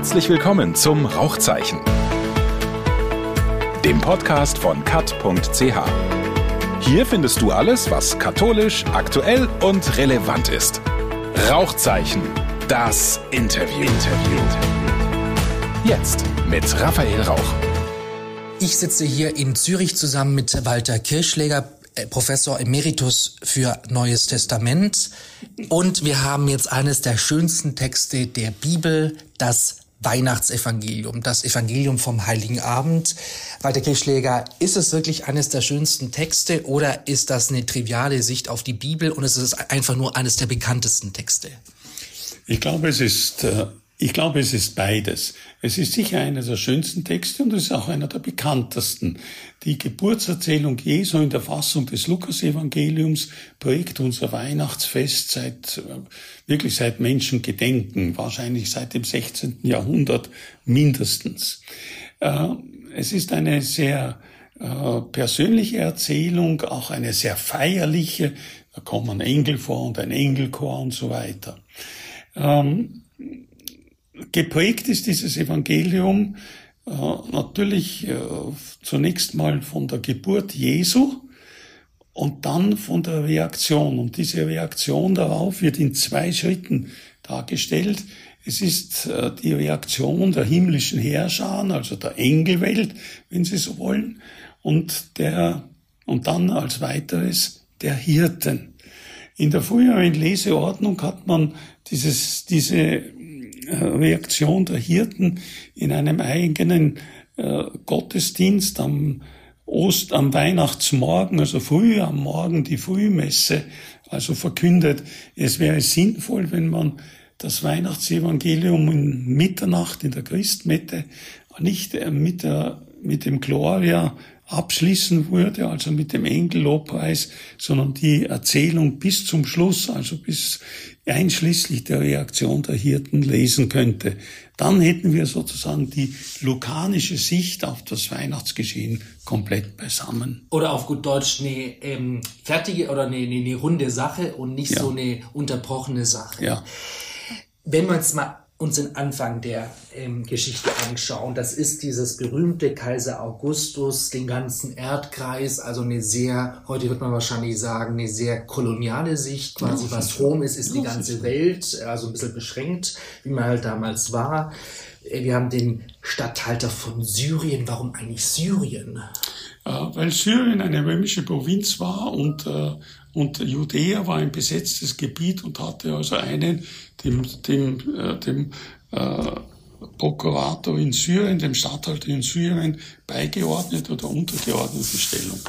Herzlich willkommen zum Rauchzeichen, dem Podcast von kat.ch. Hier findest du alles, was katholisch, aktuell und relevant ist. Rauchzeichen, das Interview. Interview. Jetzt mit Raphael Rauch. Ich sitze hier in Zürich zusammen mit Walter Kirschläger, äh, Professor Emeritus für Neues Testament. Und wir haben jetzt eines der schönsten Texte der Bibel, das Weihnachtsevangelium, das Evangelium vom Heiligen Abend. Walter Kirschläger, ist es wirklich eines der schönsten Texte oder ist das eine triviale Sicht auf die Bibel und ist es einfach nur eines der bekanntesten Texte? Ich glaube, es ist äh, ich glaube, es ist beides. Es ist sicher einer der schönsten Texte und es ist auch einer der bekanntesten. Die Geburtserzählung Jesu in der Fassung des Lukasevangeliums prägt unser Weihnachtsfest seit, wirklich seit Menschengedenken, wahrscheinlich seit dem 16. Jahrhundert mindestens. Äh, es ist eine sehr äh, persönliche Erzählung, auch eine sehr feierliche. Da kommen Engel vor und ein Engelchor und so weiter. Geprägt ist dieses Evangelium äh, natürlich äh, zunächst mal von der Geburt Jesu und dann von der Reaktion. Und diese Reaktion darauf wird in zwei Schritten dargestellt. Es ist äh, die Reaktion der himmlischen Herrscher, also der Engelwelt, wenn Sie so wollen, und der, und dann als weiteres der Hirten. In der früheren Leseordnung hat man dieses, diese Reaktion der Hirten in einem eigenen äh, Gottesdienst am Ost, am Weihnachtsmorgen, also früh am Morgen die Frühmesse, also verkündet, es wäre sinnvoll, wenn man das Weihnachtsevangelium in Mitternacht in der Christmette nicht äh, mit, der, mit dem Gloria abschließen würde, also mit dem Engellobpreis, sondern die Erzählung bis zum Schluss, also bis einschließlich der Reaktion der Hirten lesen könnte. Dann hätten wir sozusagen die lukanische Sicht auf das Weihnachtsgeschehen komplett beisammen. Oder auf gut Deutsch eine ähm, fertige oder eine, eine, eine runde Sache und nicht ja. so eine unterbrochene Sache. Ja. Wenn wir jetzt mal uns den Anfang der ähm, Geschichte anschauen. Das ist dieses berühmte Kaiser Augustus, den ganzen Erdkreis, also eine sehr, heute wird man wahrscheinlich sagen, eine sehr koloniale Sicht, quasi was Rom ist, ist die ganze Welt, also ein bisschen beschränkt, wie man halt damals war. Wir haben den Statthalter von Syrien. Warum eigentlich Syrien? Äh, weil Syrien eine römische Provinz war und, äh, und Judäa war ein besetztes Gebiet und hatte also einen, dem, dem, äh, dem äh, Prokurator in Syrien, dem Statthalter in Syrien beigeordnet oder untergeordnete Stellung.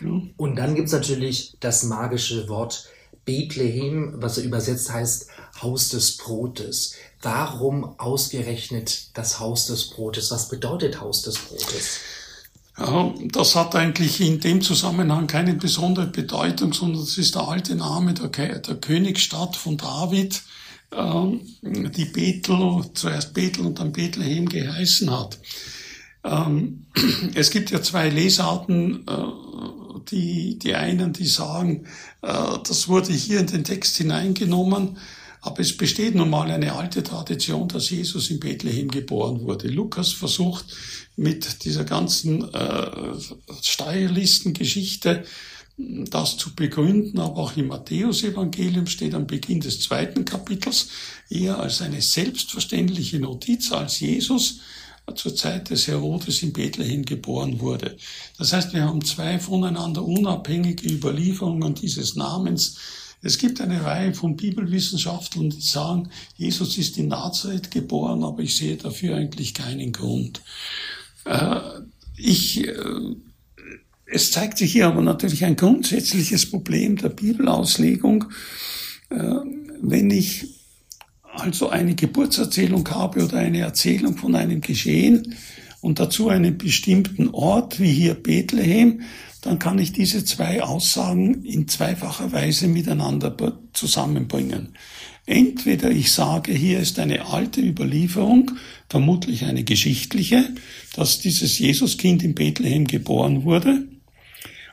Mhm. Und dann gibt's natürlich das magische Wort Bethlehem, was er übersetzt heißt Haus des Brotes. Warum ausgerechnet das Haus des Brotes? Was bedeutet Haus des Brotes? Ja, das hat eigentlich in dem Zusammenhang keine besondere Bedeutung, sondern es ist der alte Name der, der Königsstadt von David, ähm, die Bethel, zuerst Bethel und dann Bethlehem geheißen hat. Ähm, es gibt ja zwei Lesarten, äh, die, die einen, die sagen, äh, das wurde hier in den Text hineingenommen, aber es besteht nun mal eine alte Tradition, dass Jesus in Bethlehem geboren wurde. Lukas versucht mit dieser ganzen äh, Steuerlistengeschichte das zu begründen, aber auch im Matthäusevangelium steht am Beginn des zweiten Kapitels eher als eine selbstverständliche Notiz, als Jesus zur Zeit des Herodes in Bethlehem geboren wurde. Das heißt, wir haben zwei voneinander unabhängige Überlieferungen dieses Namens. Es gibt eine Reihe von Bibelwissenschaftlern, die sagen, Jesus ist in Nazareth geboren, aber ich sehe dafür eigentlich keinen Grund. Äh, ich, äh, es zeigt sich hier aber natürlich ein grundsätzliches Problem der Bibelauslegung. Äh, wenn ich also eine Geburtserzählung habe oder eine Erzählung von einem Geschehen und dazu einen bestimmten Ort, wie hier Bethlehem, dann kann ich diese zwei Aussagen in zweifacher Weise miteinander zusammenbringen. Entweder ich sage, hier ist eine alte Überlieferung, vermutlich eine geschichtliche, dass dieses Jesuskind in Bethlehem geboren wurde.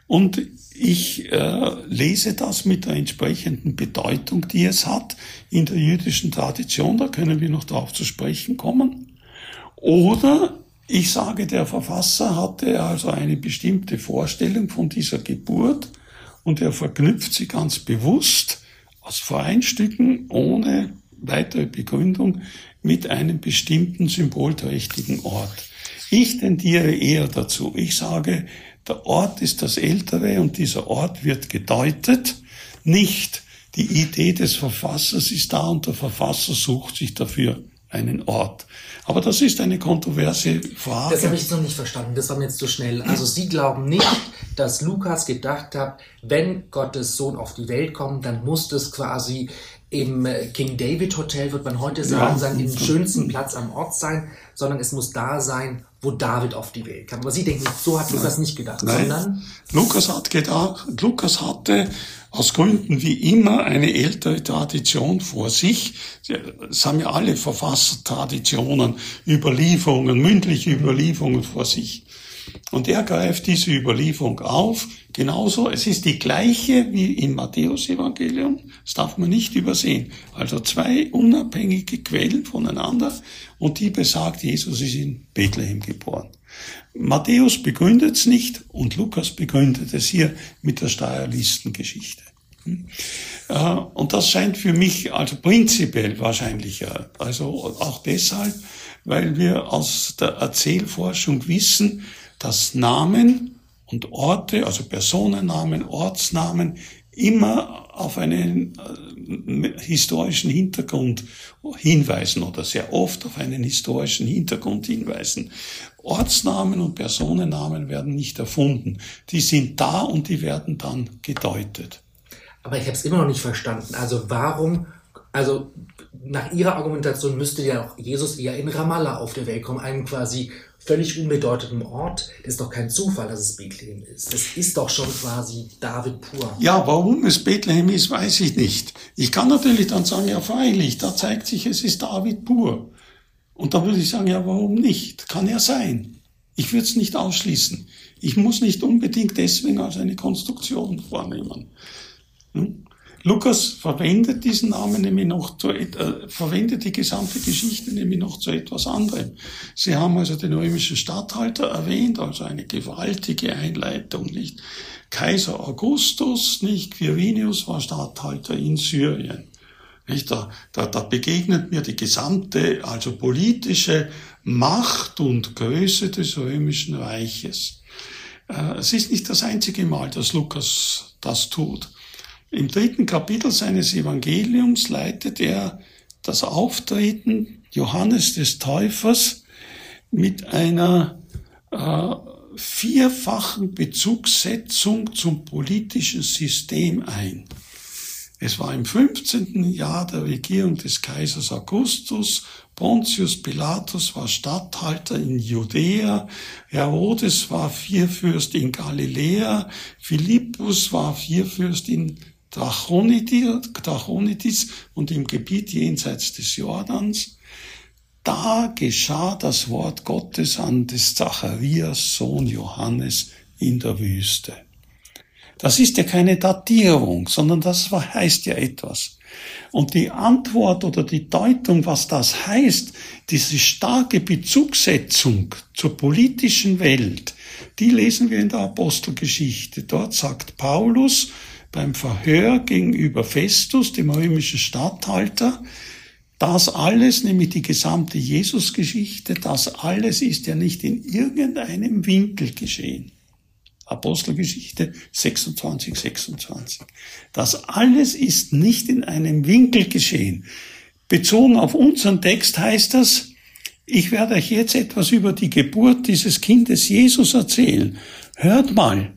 Und ich äh, lese das mit der entsprechenden Bedeutung, die es hat in der jüdischen Tradition, da können wir noch darauf zu sprechen kommen. Oder ich sage, der Verfasser hatte also eine bestimmte Vorstellung von dieser Geburt und er verknüpft sie ganz bewusst aus Vereinstücken ohne weitere Begründung mit einem bestimmten symbolträchtigen Ort. Ich tendiere eher dazu. Ich sage, der Ort ist das Ältere und dieser Ort wird gedeutet. Nicht die Idee des Verfassers ist da und der Verfasser sucht sich dafür einen Ort. Aber das ist eine kontroverse Frage. Das habe ich noch nicht verstanden. Das war mir jetzt zu schnell. Also Sie glauben nicht, dass Lukas gedacht hat, wenn Gottes Sohn auf die Welt kommt, dann muss das quasi im King David Hotel, wird man heute sagen, ja. sagen, im schönsten Platz am Ort sein, sondern es muss da sein, wo David auf die Welt kam. Aber Sie denken, so hat Lukas nicht gedacht, Nein. sondern Lukas hat gedacht, Lukas hatte aus Gründen wie immer eine ältere Tradition vor sich. Es haben ja alle Verfassertraditionen, Überlieferungen, mündliche Überlieferungen vor sich. Und er greift diese Überlieferung auf. Genauso, es ist die gleiche wie im Matthäus-Evangelium. Das darf man nicht übersehen. Also zwei unabhängige Quellen voneinander. Und die besagt, Jesus ist in Bethlehem geboren. Matthäus begründet es nicht und Lukas begründet es hier mit der Steuerlistengeschichte. Hm? Äh, und das scheint für mich also prinzipiell wahrscheinlicher. Also auch deshalb, weil wir aus der Erzählforschung wissen, dass Namen und Orte, also Personennamen, Ortsnamen, immer auf einen äh, historischen Hintergrund hinweisen oder sehr oft auf einen historischen Hintergrund hinweisen. Ortsnamen und Personennamen werden nicht erfunden. Die sind da und die werden dann gedeutet. Aber ich habe es immer noch nicht verstanden. Also warum, also nach Ihrer Argumentation müsste ja auch Jesus eher in Ramallah auf der Welt kommen, einem quasi völlig unbedeutendem Ort. Das ist doch kein Zufall, dass es Bethlehem ist. Das ist doch schon quasi David pur. Ja, warum es Bethlehem ist, weiß ich nicht. Ich kann natürlich dann sagen, ja freilich, da zeigt sich, es ist David pur. Und da würde ich sagen, ja, warum nicht? Kann ja sein. Ich würde es nicht ausschließen. Ich muss nicht unbedingt deswegen als eine Konstruktion vornehmen. Hm? Lukas verwendet diesen Namen nämlich noch zu, äh, verwendet die gesamte Geschichte nämlich noch zu etwas anderem. Sie haben also den römischen Statthalter erwähnt, also eine gewaltige Einleitung, nicht? Kaiser Augustus, nicht? Quirinius war Statthalter in Syrien. Nicht? Da, da, da begegnet mir die gesamte, also politische Macht und Größe des römischen Reiches. Äh, es ist nicht das einzige Mal, dass Lukas das tut. Im dritten Kapitel seines Evangeliums leitet er das Auftreten Johannes des Täufers mit einer äh, vierfachen Bezugssetzung zum politischen System ein. Es war im 15. Jahr der Regierung des Kaisers Augustus. Pontius Pilatus war Statthalter in Judäa. Herodes war Vierfürst in Galiläa. Philippus war Vierfürst in Trachonitis und im Gebiet jenseits des Jordans, da geschah das Wort Gottes an des Zacharias Sohn Johannes in der Wüste. Das ist ja keine Datierung, sondern das heißt ja etwas. Und die Antwort oder die Deutung, was das heißt, diese starke Bezugssetzung zur politischen Welt, die lesen wir in der Apostelgeschichte. Dort sagt Paulus, beim Verhör gegenüber Festus, dem römischen Statthalter, das alles, nämlich die gesamte Jesusgeschichte, das alles ist ja nicht in irgendeinem Winkel geschehen. Apostelgeschichte 26, 26. Das alles ist nicht in einem Winkel geschehen. Bezogen auf unseren Text heißt das, ich werde euch jetzt etwas über die Geburt dieses Kindes Jesus erzählen. Hört mal,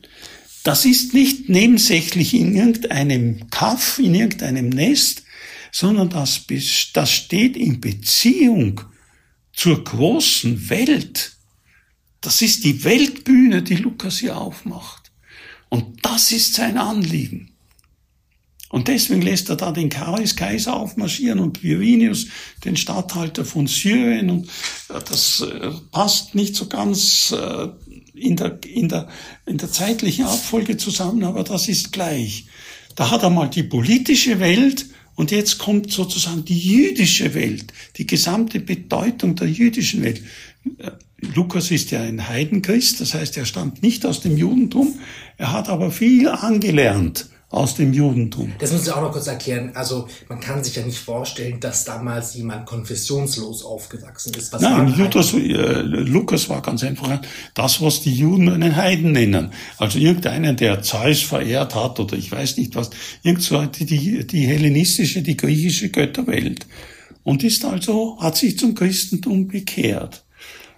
das ist nicht nebensächlich in irgendeinem Kaff, in irgendeinem Nest, sondern das, das steht in Beziehung zur großen Welt. Das ist die Weltbühne, die Lukas hier aufmacht. Und das ist sein Anliegen. Und deswegen lässt er da den Charis Kaiser aufmarschieren und Quirinius, den Statthalter von Syrien. Und äh, das äh, passt nicht so ganz äh, in der, in der, in der zeitlichen Abfolge zusammen, aber das ist gleich. Da hat er mal die politische Welt und jetzt kommt sozusagen die jüdische Welt, die gesamte Bedeutung der jüdischen Welt. Äh, Lukas ist ja ein Heidenchrist, das heißt, er stammt nicht aus dem Judentum, er hat aber viel angelernt aus dem Judentum. Das müssen Sie auch noch kurz erklären. Also man kann sich ja nicht vorstellen, dass damals jemand konfessionslos aufgewachsen ist. Was Nein, Luthers, äh, Lukas war ganz einfach das, was die Juden einen Heiden nennen. Also irgendeinen, der Zeus verehrt hat oder ich weiß nicht was. Irgend so die, die hellenistische, die griechische Götterwelt. Und ist also, hat sich zum Christentum bekehrt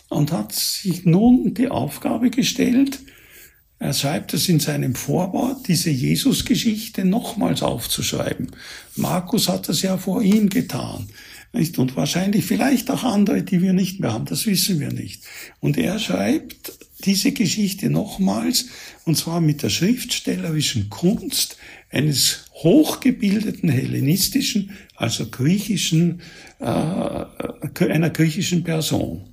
und hat sich nun die Aufgabe gestellt, er schreibt es in seinem Vorwort, diese Jesus-Geschichte nochmals aufzuschreiben. Markus hat das ja vor ihm getan. Nicht? Und wahrscheinlich vielleicht auch andere, die wir nicht mehr haben, das wissen wir nicht. Und er schreibt diese Geschichte nochmals, und zwar mit der schriftstellerischen Kunst eines hochgebildeten hellenistischen, also griechischen, äh, einer griechischen Person.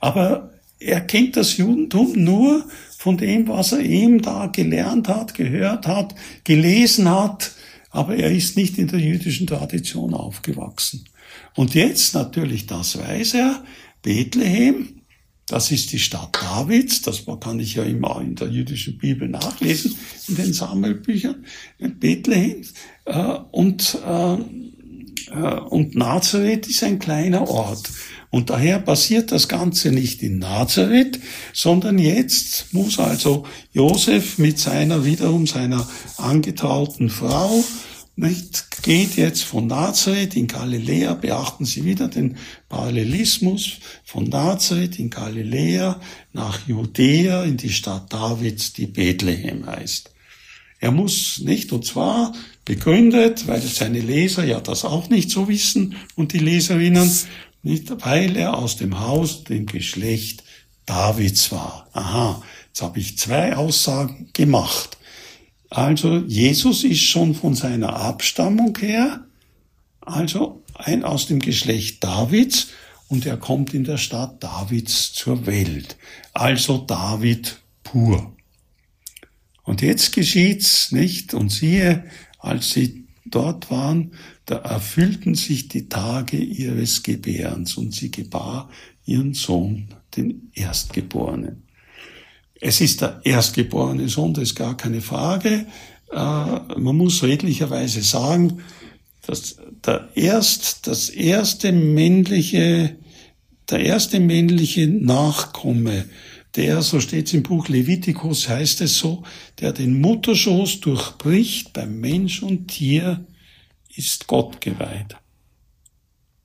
Aber er kennt das Judentum nur von dem, was er eben da gelernt hat, gehört hat, gelesen hat, aber er ist nicht in der jüdischen Tradition aufgewachsen. Und jetzt natürlich, das weiß er, Bethlehem, das ist die Stadt Davids, das kann ich ja immer in der jüdischen Bibel nachlesen, in den Sammelbüchern, Bethlehem äh, und, äh, äh, und Nazareth ist ein kleiner Ort. Und daher passiert das Ganze nicht in Nazareth, sondern jetzt muss also Josef mit seiner, wiederum seiner angetrauten Frau, nicht, geht jetzt von Nazareth in Galiläa, beachten Sie wieder den Parallelismus, von Nazareth in Galiläa nach Judäa in die Stadt Davids, die Bethlehem heißt. Er muss nicht, und zwar begründet, weil seine Leser ja das auch nicht so wissen und die Leserinnen, nicht, weil er aus dem Haus, dem Geschlecht Davids war. Aha, jetzt habe ich zwei Aussagen gemacht. Also Jesus ist schon von seiner Abstammung her, also ein aus dem Geschlecht Davids und er kommt in der Stadt Davids zur Welt. Also David pur. Und jetzt geschieht's, nicht? Und siehe, als sie dort waren, da erfüllten sich die Tage ihres Gebärens und sie gebar ihren Sohn, den Erstgeborenen. Es ist der erstgeborene Sohn, das ist gar keine Frage. Äh, man muss redlicherweise sagen, dass der erst, das erste männliche, der erste männliche Nachkomme, der, so steht es im Buch Levitikus, heißt es so, der den Mutterschoß durchbricht beim Mensch und Tier, ist Gott geweiht.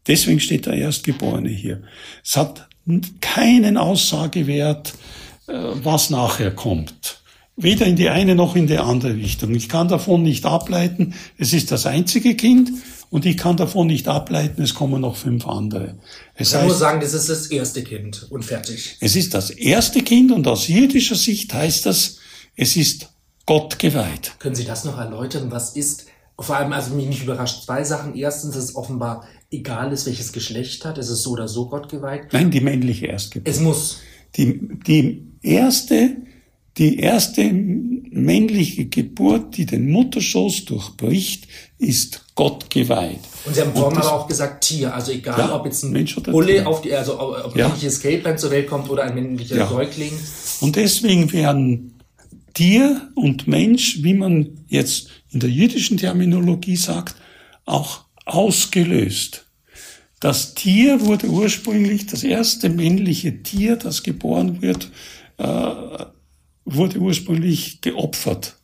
Deswegen steht der Erstgeborene hier. Es hat keinen Aussagewert, äh, was nachher kommt. Weder in die eine noch in die andere Richtung. Ich kann davon nicht ableiten, es ist das einzige Kind und ich kann davon nicht ableiten, es kommen noch fünf andere. Es ich kann heißt, nur sagen, das ist das erste Kind und fertig. Es ist das erste Kind und aus jüdischer Sicht heißt das, es ist Gott geweiht. Können Sie das noch erläutern? Was ist vor allem, also mich nicht überrascht, zwei Sachen. Erstens, dass es offenbar egal ist, welches Geschlecht hat. Es ist so oder so Gott geweiht. Nein, die männliche Erstgeburt. Es muss. Die, die erste, die erste männliche Geburt, die den Mutterschoß durchbricht, ist Gott geweiht. Und Sie haben vorhin aber auch gesagt Tier, also egal, ja, ob jetzt ein Mensch oder Bulle Tier. auf die, also ob ein ja. männliches Kälblein zur Welt kommt oder ein männlicher ja. Säugling. Und deswegen werden Tier und Mensch, wie man jetzt in der jüdischen Terminologie sagt, auch ausgelöst. Das Tier wurde ursprünglich, das erste männliche Tier, das geboren wird, äh, wurde ursprünglich geopfert.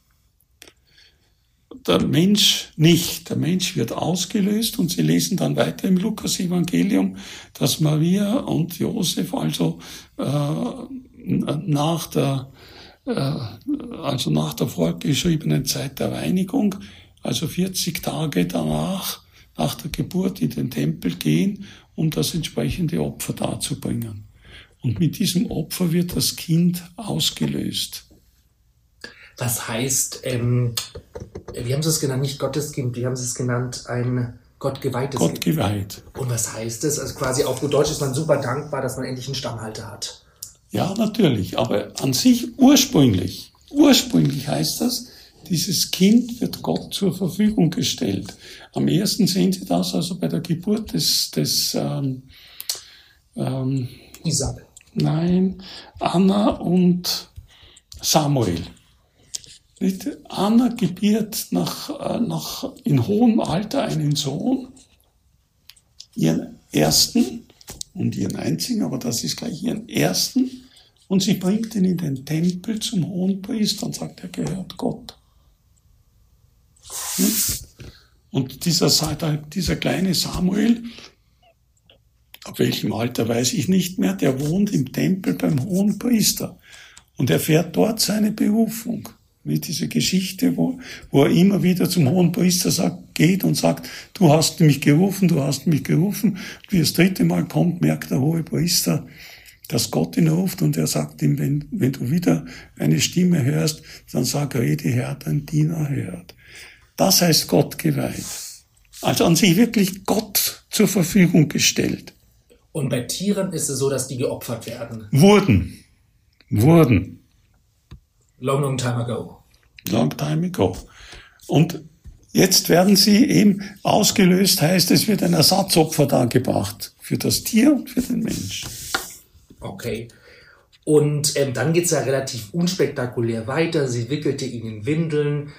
Der Mensch nicht. Der Mensch wird ausgelöst und Sie lesen dann weiter im Lukas-Evangelium, dass Maria und Josef also äh, nach der also nach der vorgeschriebenen Zeit der Reinigung, also 40 Tage danach, nach der Geburt in den Tempel gehen, um das entsprechende Opfer darzubringen. Und mit diesem Opfer wird das Kind ausgelöst. Das heißt, ähm, wie haben Sie es genannt? Nicht Gotteskind, wie haben Sie es genannt? Ein Gott geweihtes Gott geweiht. Und was heißt das? Also quasi auf gut Deutsch ist man super dankbar, dass man endlich einen Stammhalter hat. Ja, natürlich, aber an sich ursprünglich, ursprünglich heißt das, dieses Kind wird Gott zur Verfügung gestellt. Am ersten sehen Sie das also bei der Geburt des, des ähm, ähm, Isabel. Nein, Anna und Samuel. Anna gebiert nach, äh, nach, in hohem Alter einen Sohn, ihren ersten und ihren einzigen, aber das ist gleich ihren ersten, und sie bringt ihn in den Tempel zum Hohenpriester und sagt, er gehört Gott. Hm? Und dieser, dieser kleine Samuel, ab welchem Alter weiß ich nicht mehr, der wohnt im Tempel beim Hohenpriester und erfährt dort seine Berufung. Wie diese Geschichte, wo, wo er immer wieder zum Hohenpriester sagt, geht und sagt, du hast mich gerufen, du hast mich gerufen. Wie das dritte Mal kommt, merkt der hohe Priester, dass Gott ihn ruft und er sagt ihm, wenn, wenn du wieder eine Stimme hörst, dann sag, rede Herr, dein Diener hört. Das heißt Gott geweiht. Also an sich wirklich Gott zur Verfügung gestellt. Und bei Tieren ist es so, dass die geopfert werden. Wurden. Wurden. Long, long time ago. Long time ago. Und jetzt werden sie eben ausgelöst, heißt es wird ein Ersatzopfer dargebracht. Für das Tier und für den Mensch. Okay. Und ähm, dann geht's ja relativ unspektakulär weiter. Sie wickelte ihn in Windeln,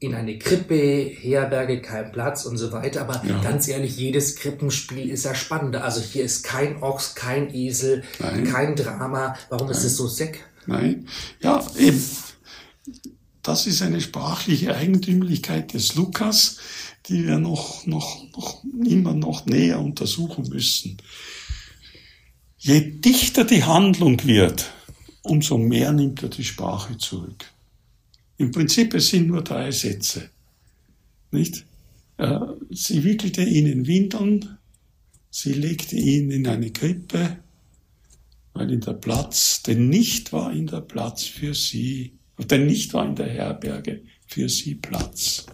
in eine Krippe, Herberge, kein Platz und so weiter. Aber ja. ganz ehrlich, jedes Krippenspiel ist ja spannender. Also hier ist kein Ochs, kein Esel, Nein. kein Drama. Warum Nein. ist es so seck? Nein, ja, eben. Das ist eine sprachliche Eigentümlichkeit des Lukas, die wir noch, noch, noch immer noch näher untersuchen müssen. Je dichter die Handlung wird, umso mehr nimmt er die Sprache zurück. Im Prinzip, es sind nur drei Sätze. Nicht? Äh, sie wickelte ihn in Windeln, sie legte ihn in eine Krippe, weil in der Platz, denn nicht war in der Platz für sie, denn nicht war in der Herberge für sie Platz.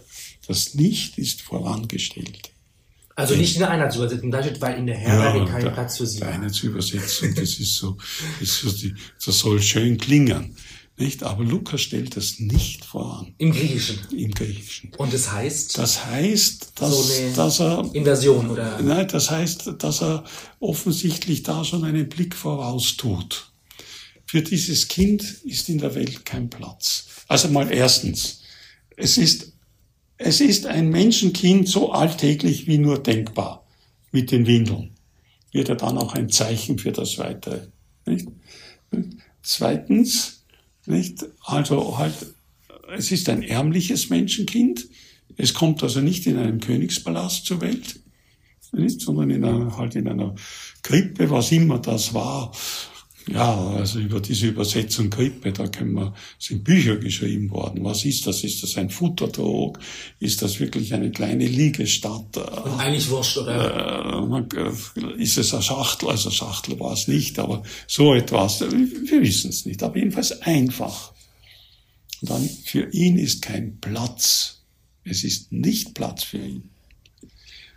Das Nicht ist vorangestellt. Also nicht in der Einheitsübersetzung, da steht, weil in der Herberge ja, kein Platz für sie war. Einheitsübersetzung, das ist so, das, ist so das soll schön klingen. Nicht? Aber Lukas stellt das nicht voran. Im Griechischen. Im Griechischen. Und das heißt? Das heißt, dass, so dass er. Inversion, oder? Nein, das heißt, dass er offensichtlich da schon einen Blick voraus tut. Für dieses Kind ist in der Welt kein Platz. Also mal erstens. Es ist, es ist ein Menschenkind so alltäglich wie nur denkbar. Mit den Windeln. Wird er dann auch ein Zeichen für das Weitere. Nicht? Zweitens, nicht? Also halt, es ist ein ärmliches Menschenkind. Es kommt also nicht in einem Königspalast zur Welt, nicht? sondern in einer, halt in einer Krippe, was immer das war. Ja, also über diese Übersetzung Krippe, da können wir, sind Bücher geschrieben worden. Was ist das? Ist das ein Futterdrog? Ist das wirklich eine kleine Liegestadt? Und eigentlich wurscht, oder? Äh, ist es eine Schachtel? Also Schachtel war es nicht, aber so etwas. Wir wissen es nicht. Aber jedenfalls einfach. Und dann, für ihn ist kein Platz. Es ist nicht Platz für ihn.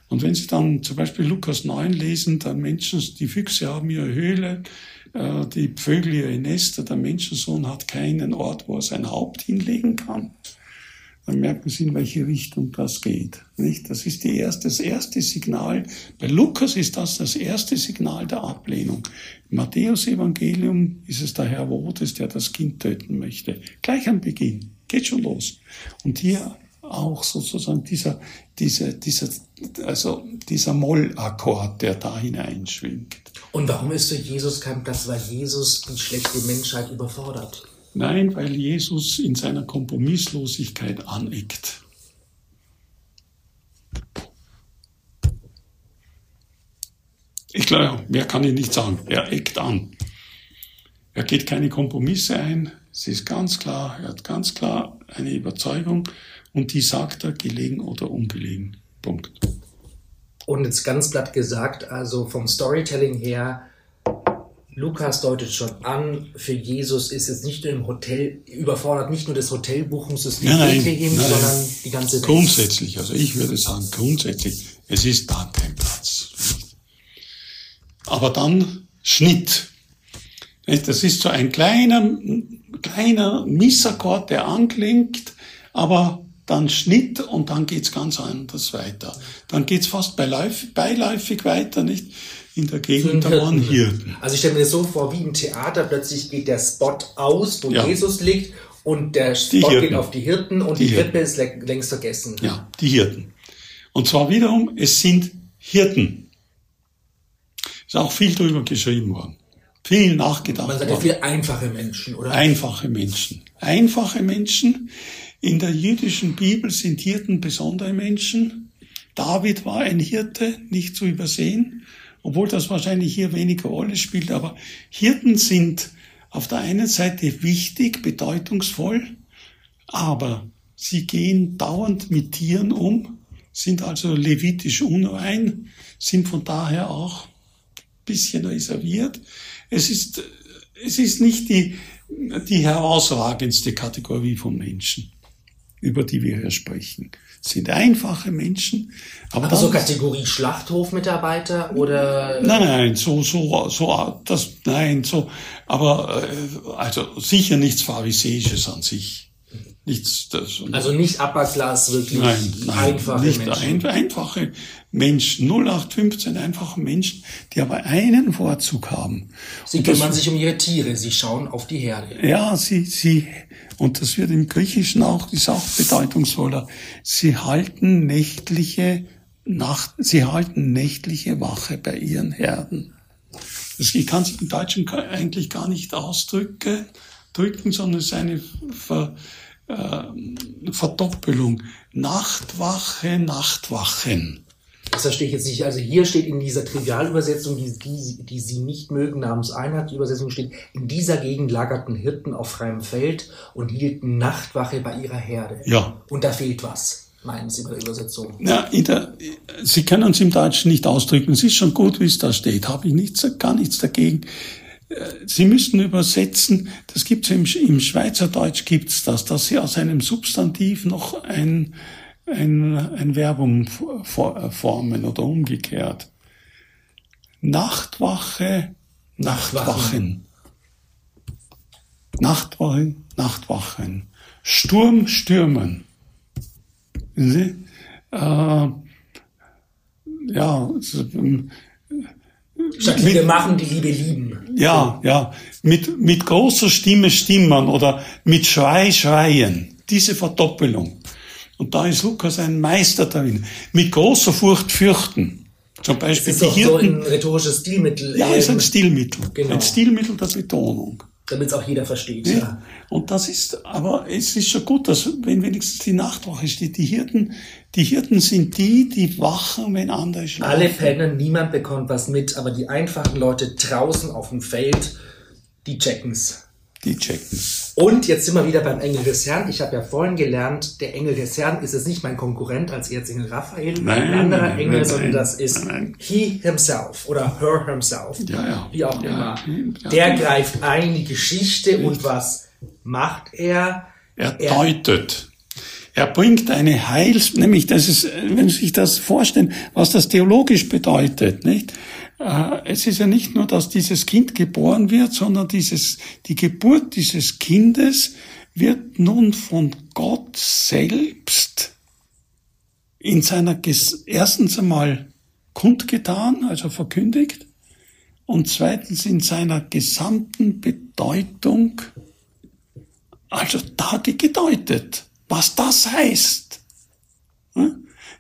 Und wenn Sie dann zum Beispiel Lukas 9 lesen, dann Menschen, die Füchse haben ihre Höhle, äh, die Vögel ihre Nester, der Menschensohn hat keinen Ort, wo er sein Haupt hinlegen kann. Dann merken Sie, in welche Richtung das geht. Nicht? Das ist die erste, das erste Signal. Bei Lukas ist das das erste Signal der Ablehnung. Im Matthäus-Evangelium ist es der Herr Herodes, der das Kind töten möchte. Gleich am Beginn. Geht schon los. Und hier auch sozusagen dieser, dieser, dieser, also dieser Mollakkord, der da hineinschwingt. Und warum ist für Jesus kein Platz? Weil Jesus die schlechte Menschheit überfordert. Nein, weil Jesus in seiner Kompromisslosigkeit aneckt. Ich glaube, mehr kann ich nicht sagen. Er eckt an. Er geht keine Kompromisse ein. Es ist ganz klar, er hat ganz klar eine Überzeugung und die sagt er gelegen oder ungelegen. Punkt. Und jetzt ganz platt gesagt, also vom Storytelling her, Lukas deutet schon an, für Jesus ist es nicht nur im Hotel, überfordert nicht nur das Hotelbuchungssystem nein, nein, nein, sondern die ganze Welt. Grundsätzlich, also ich würde sagen, grundsätzlich, es ist da kein Platz. Aber dann Schnitt. Das ist so ein kleiner, kleiner Missakkord, der anklingt, aber dann Schnitt und dann geht's ganz anders weiter. Dann geht's fast beiläufig, beiläufig weiter, nicht? In der Gegend da waren Hirten. Also ich stelle mir das so vor, wie im Theater, plötzlich geht der Spot aus, wo ja. Jesus liegt und der Spot geht auf die Hirten und die, die Rippe ist längst vergessen. Ja, die Hirten. Und zwar wiederum, es sind Hirten. Ist auch viel drüber geschrieben worden. Viel nachgedacht Man sagt ja viel einfache Menschen, oder? Einfache Menschen. Einfache Menschen. In der jüdischen Bibel sind Hirten besondere Menschen. David war ein Hirte, nicht zu übersehen, obwohl das wahrscheinlich hier weniger Rolle spielt. Aber Hirten sind auf der einen Seite wichtig, bedeutungsvoll, aber sie gehen dauernd mit Tieren um, sind also levitisch unrein, sind von daher auch ein bisschen reserviert. Es ist, es ist nicht die, die herausragendste Kategorie von Menschen, über die wir hier sprechen. Sind einfache Menschen. Aber, aber so Kategorie Schlachthofmitarbeiter oder? Nein, nein, so, so, so, das, nein, so, aber, äh, also sicher nichts Pharisäisches an sich. Nichts, das, also nicht Upper Class, wirklich nein, nein, einfache nicht Menschen. Ein, einfache Menschen, 0815 einfache Menschen, die aber einen Vorzug haben. Sie kümmern sich um ihre Tiere, sie schauen auf die Herde. Ja, sie, sie, und das wird im Griechischen auch, ist auch bedeutungsvoller. Sie halten nächtliche Nacht, sie halten nächtliche Wache bei ihren Herden. Das, ich kann es im Deutschen eigentlich gar nicht ausdrücken, drücken, sondern es ist eine Ver, äh, Verdoppelung. Nachtwache, Nachtwachen. Das verstehe ich jetzt nicht. Also hier steht in dieser Trivialübersetzung, die, die, die Sie nicht mögen, namens Einheit, die Übersetzung steht, in dieser Gegend lagerten Hirten auf freiem Feld und hielten Nachtwache bei ihrer Herde. Ja. Und da fehlt was, meinen Sie bei der Übersetzung? Ja, der, Sie können es im Deutschen nicht ausdrücken. Es ist schon gut, wie es da steht. Habe ich nichts, gar nichts dagegen. Sie müssen übersetzen, das gibt's im, im Schweizerdeutsch gibt's das, dass Sie aus einem Substantiv noch ein, ein, ein Verbum formen oder umgekehrt. Nachtwache, Nachtwachen. Nachtwachen, Nachtwachen. Sturm, Stürmen. Sie? Äh, ja, Statt Liebe machen, die Liebe lieben. Ja, ja. Mit, mit großer Stimme stimmen oder mit Schrei schreien. Diese Verdoppelung. Und da ist Lukas ein Meister darin. Mit großer Furcht fürchten. Zum Beispiel das ist die Hirten. so ein rhetorisches Stilmittel. Ja, ist ein ähm, Stilmittel. Genau. Ein Stilmittel der Betonung damit es auch jeder versteht. Ja. ja. Und das ist, aber es ist schon gut, dass, wenn wenigstens die Nachtwache steht, die Hirten, die Hirten sind die, die wachen, wenn andere schlafen. Alle pennen, niemand bekommt was mit, aber die einfachen Leute draußen auf dem Feld, die checken's. Die checken. Und jetzt sind wir wieder beim Engel des Herrn. Ich habe ja vorhin gelernt, der Engel des Herrn ist es nicht mein Konkurrent als Erzengel Raphael, nein, ein anderer nein, Engel, nein, sondern das ist he himself oder her himself, ja, ja. wie auch ja, immer. Der greift ein die Geschichte und was macht er? Er, er deutet. Er bringt eine Heils, nämlich das ist, wenn Sie sich das vorstellen, was das theologisch bedeutet, nicht? Äh, es ist ja nicht nur, dass dieses Kind geboren wird, sondern dieses, die Geburt dieses Kindes wird nun von Gott selbst in seiner, erstens einmal kundgetan, also verkündigt, und zweitens in seiner gesamten Bedeutung, also da gedeutet, was das heißt.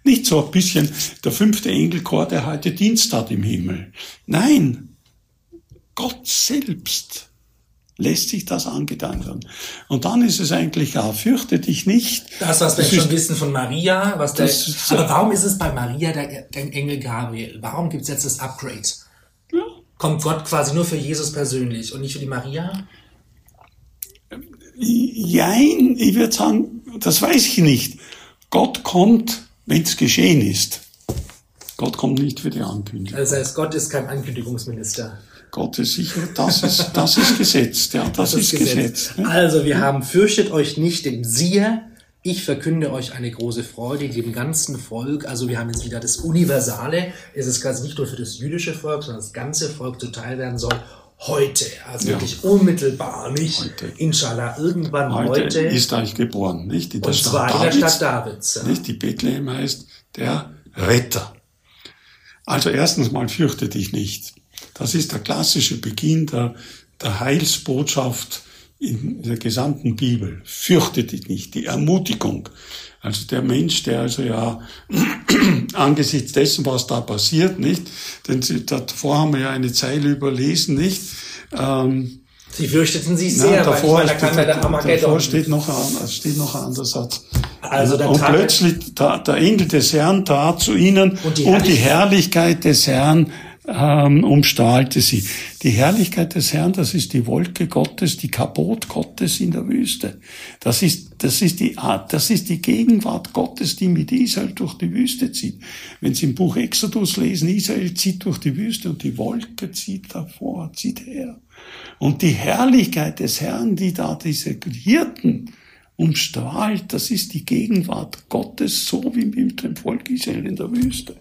Nicht so ein bisschen der fünfte Engelchor, der heute Dienst hat im Himmel. Nein, Gott selbst lässt sich das angetan werden. Und dann ist es eigentlich ja, fürchte dich nicht. Das, was wir das schon wissen von Maria, was der, aber warum ist es bei Maria der, der Engel Gabriel? Warum gibt es jetzt das Upgrade? Ja. Kommt Gott quasi nur für Jesus persönlich und nicht für die Maria? Jein, ich würde sagen, das weiß ich nicht. Gott kommt wenn es geschehen ist. Gott kommt nicht für die Ankündigung. Das heißt, Gott ist kein Ankündigungsminister. Gott ist sicher, das ist, das ist gesetzt, ja, das, das ist, ist gesetzt. gesetzt. Also, wir haben, fürchtet euch nicht, denn siehe, ich verkünde euch eine große Freude, dem ganzen Volk. Also wir haben jetzt wieder das Universale. Es ist quasi nicht nur für das jüdische Volk, sondern das ganze Volk zuteil werden soll. Heute, also ja. wirklich unmittelbar, nicht? Heute. Inshallah, irgendwann heute. heute ist euch geboren, nicht? In der und Stadt zwar Davids, in der Stadt Davids. Ja. Nicht? Die Bethlehem heißt der Retter. Also erstens mal fürchte dich nicht. Das ist der klassische Beginn der, der Heilsbotschaft in der gesamten Bibel. Fürchte dich nicht, die Ermutigung. Also der Mensch, der also ja angesichts dessen, was da passiert, nicht, denn davor haben wir ja eine Zeile überlesen, nicht, ähm, Sie fürchteten sich sehr, na, davor, weil meine, da kam der davor steht noch ein, steht noch ein anderer Satz. Also und plötzlich der, der Engel des Herrn tat zu ihnen und die, und die Herrlichkeit des Herrn ähm, umstrahlte sie. Die Herrlichkeit des Herrn, das ist die Wolke Gottes, die Kabot Gottes in der Wüste. Das ist, das ist die Art, das ist die Gegenwart Gottes, die mit Israel durch die Wüste zieht. Wenn Sie im Buch Exodus lesen, Israel zieht durch die Wüste und die Wolke zieht davor, zieht her. Und die Herrlichkeit des Herrn, die da diese Hirten umstrahlt, das ist die Gegenwart Gottes, so wie mit dem Volk Israel in der Wüste.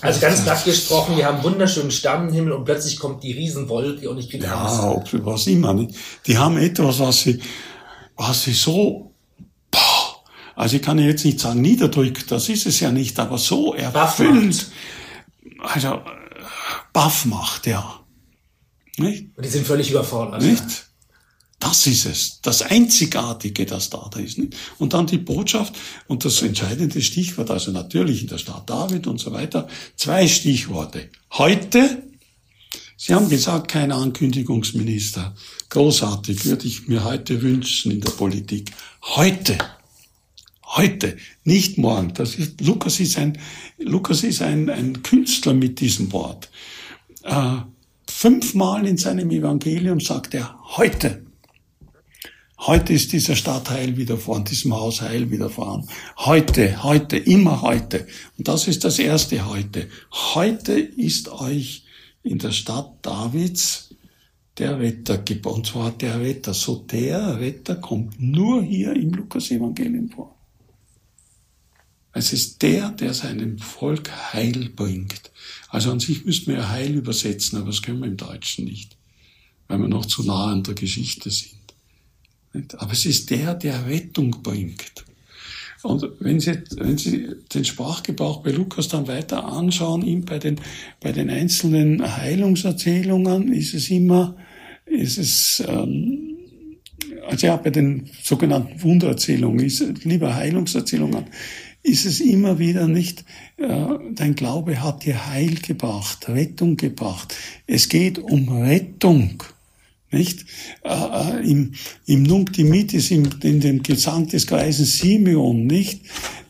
Also ganz platt gesprochen, wir haben wunderschönen Sternenhimmel und plötzlich kommt die Riesenwolke und ich kriege ja, Angst. Ob was immer nicht. Die haben etwas, was sie, was sie so, boah, also ich kann jetzt nicht sagen niederdrückt, das ist es ja nicht, aber so erfüllt, also baff macht, ja. Nicht? Und die sind völlig überfordert. Nicht? Das ist es, das Einzigartige, das da, ist. Nicht? Und dann die Botschaft und das entscheidende Stichwort, also natürlich in der Stadt David und so weiter, zwei Stichworte. Heute, Sie haben gesagt, kein Ankündigungsminister. Großartig, würde ich mir heute wünschen in der Politik. Heute, heute, nicht morgen. Das ist, Lukas ist ein, Lukas ist ein, ein Künstler mit diesem Wort. Äh, fünfmal in seinem Evangelium sagt er heute. Heute ist dieser Stadt heil widerfahren, diesem Haus heil widerfahren. Heute, heute, immer heute. Und das ist das erste heute. Heute ist euch in der Stadt Davids der Retter geboren. Und zwar der Retter. So der Retter kommt nur hier im Lukas-Evangelium vor. Es ist der, der seinem Volk Heil bringt. Also an sich müssten wir Heil übersetzen, aber das können wir im Deutschen nicht, weil wir noch zu nah an der Geschichte sind. Aber es ist der, der Rettung bringt. Und wenn Sie, wenn Sie den Sprachgebrauch bei Lukas dann weiter anschauen, ihm bei den, bei den einzelnen Heilungserzählungen ist es immer, ist es, ähm, also ja, bei den sogenannten Wundererzählungen, ist, lieber Heilungserzählungen, ist es immer wieder nicht, äh, dein Glaube hat dir Heil gebracht, Rettung gebracht. Es geht um Rettung nicht? Äh, äh, Im, im Nunc Dimittis, im, in dem Gesang des Greisen Simeon, nicht?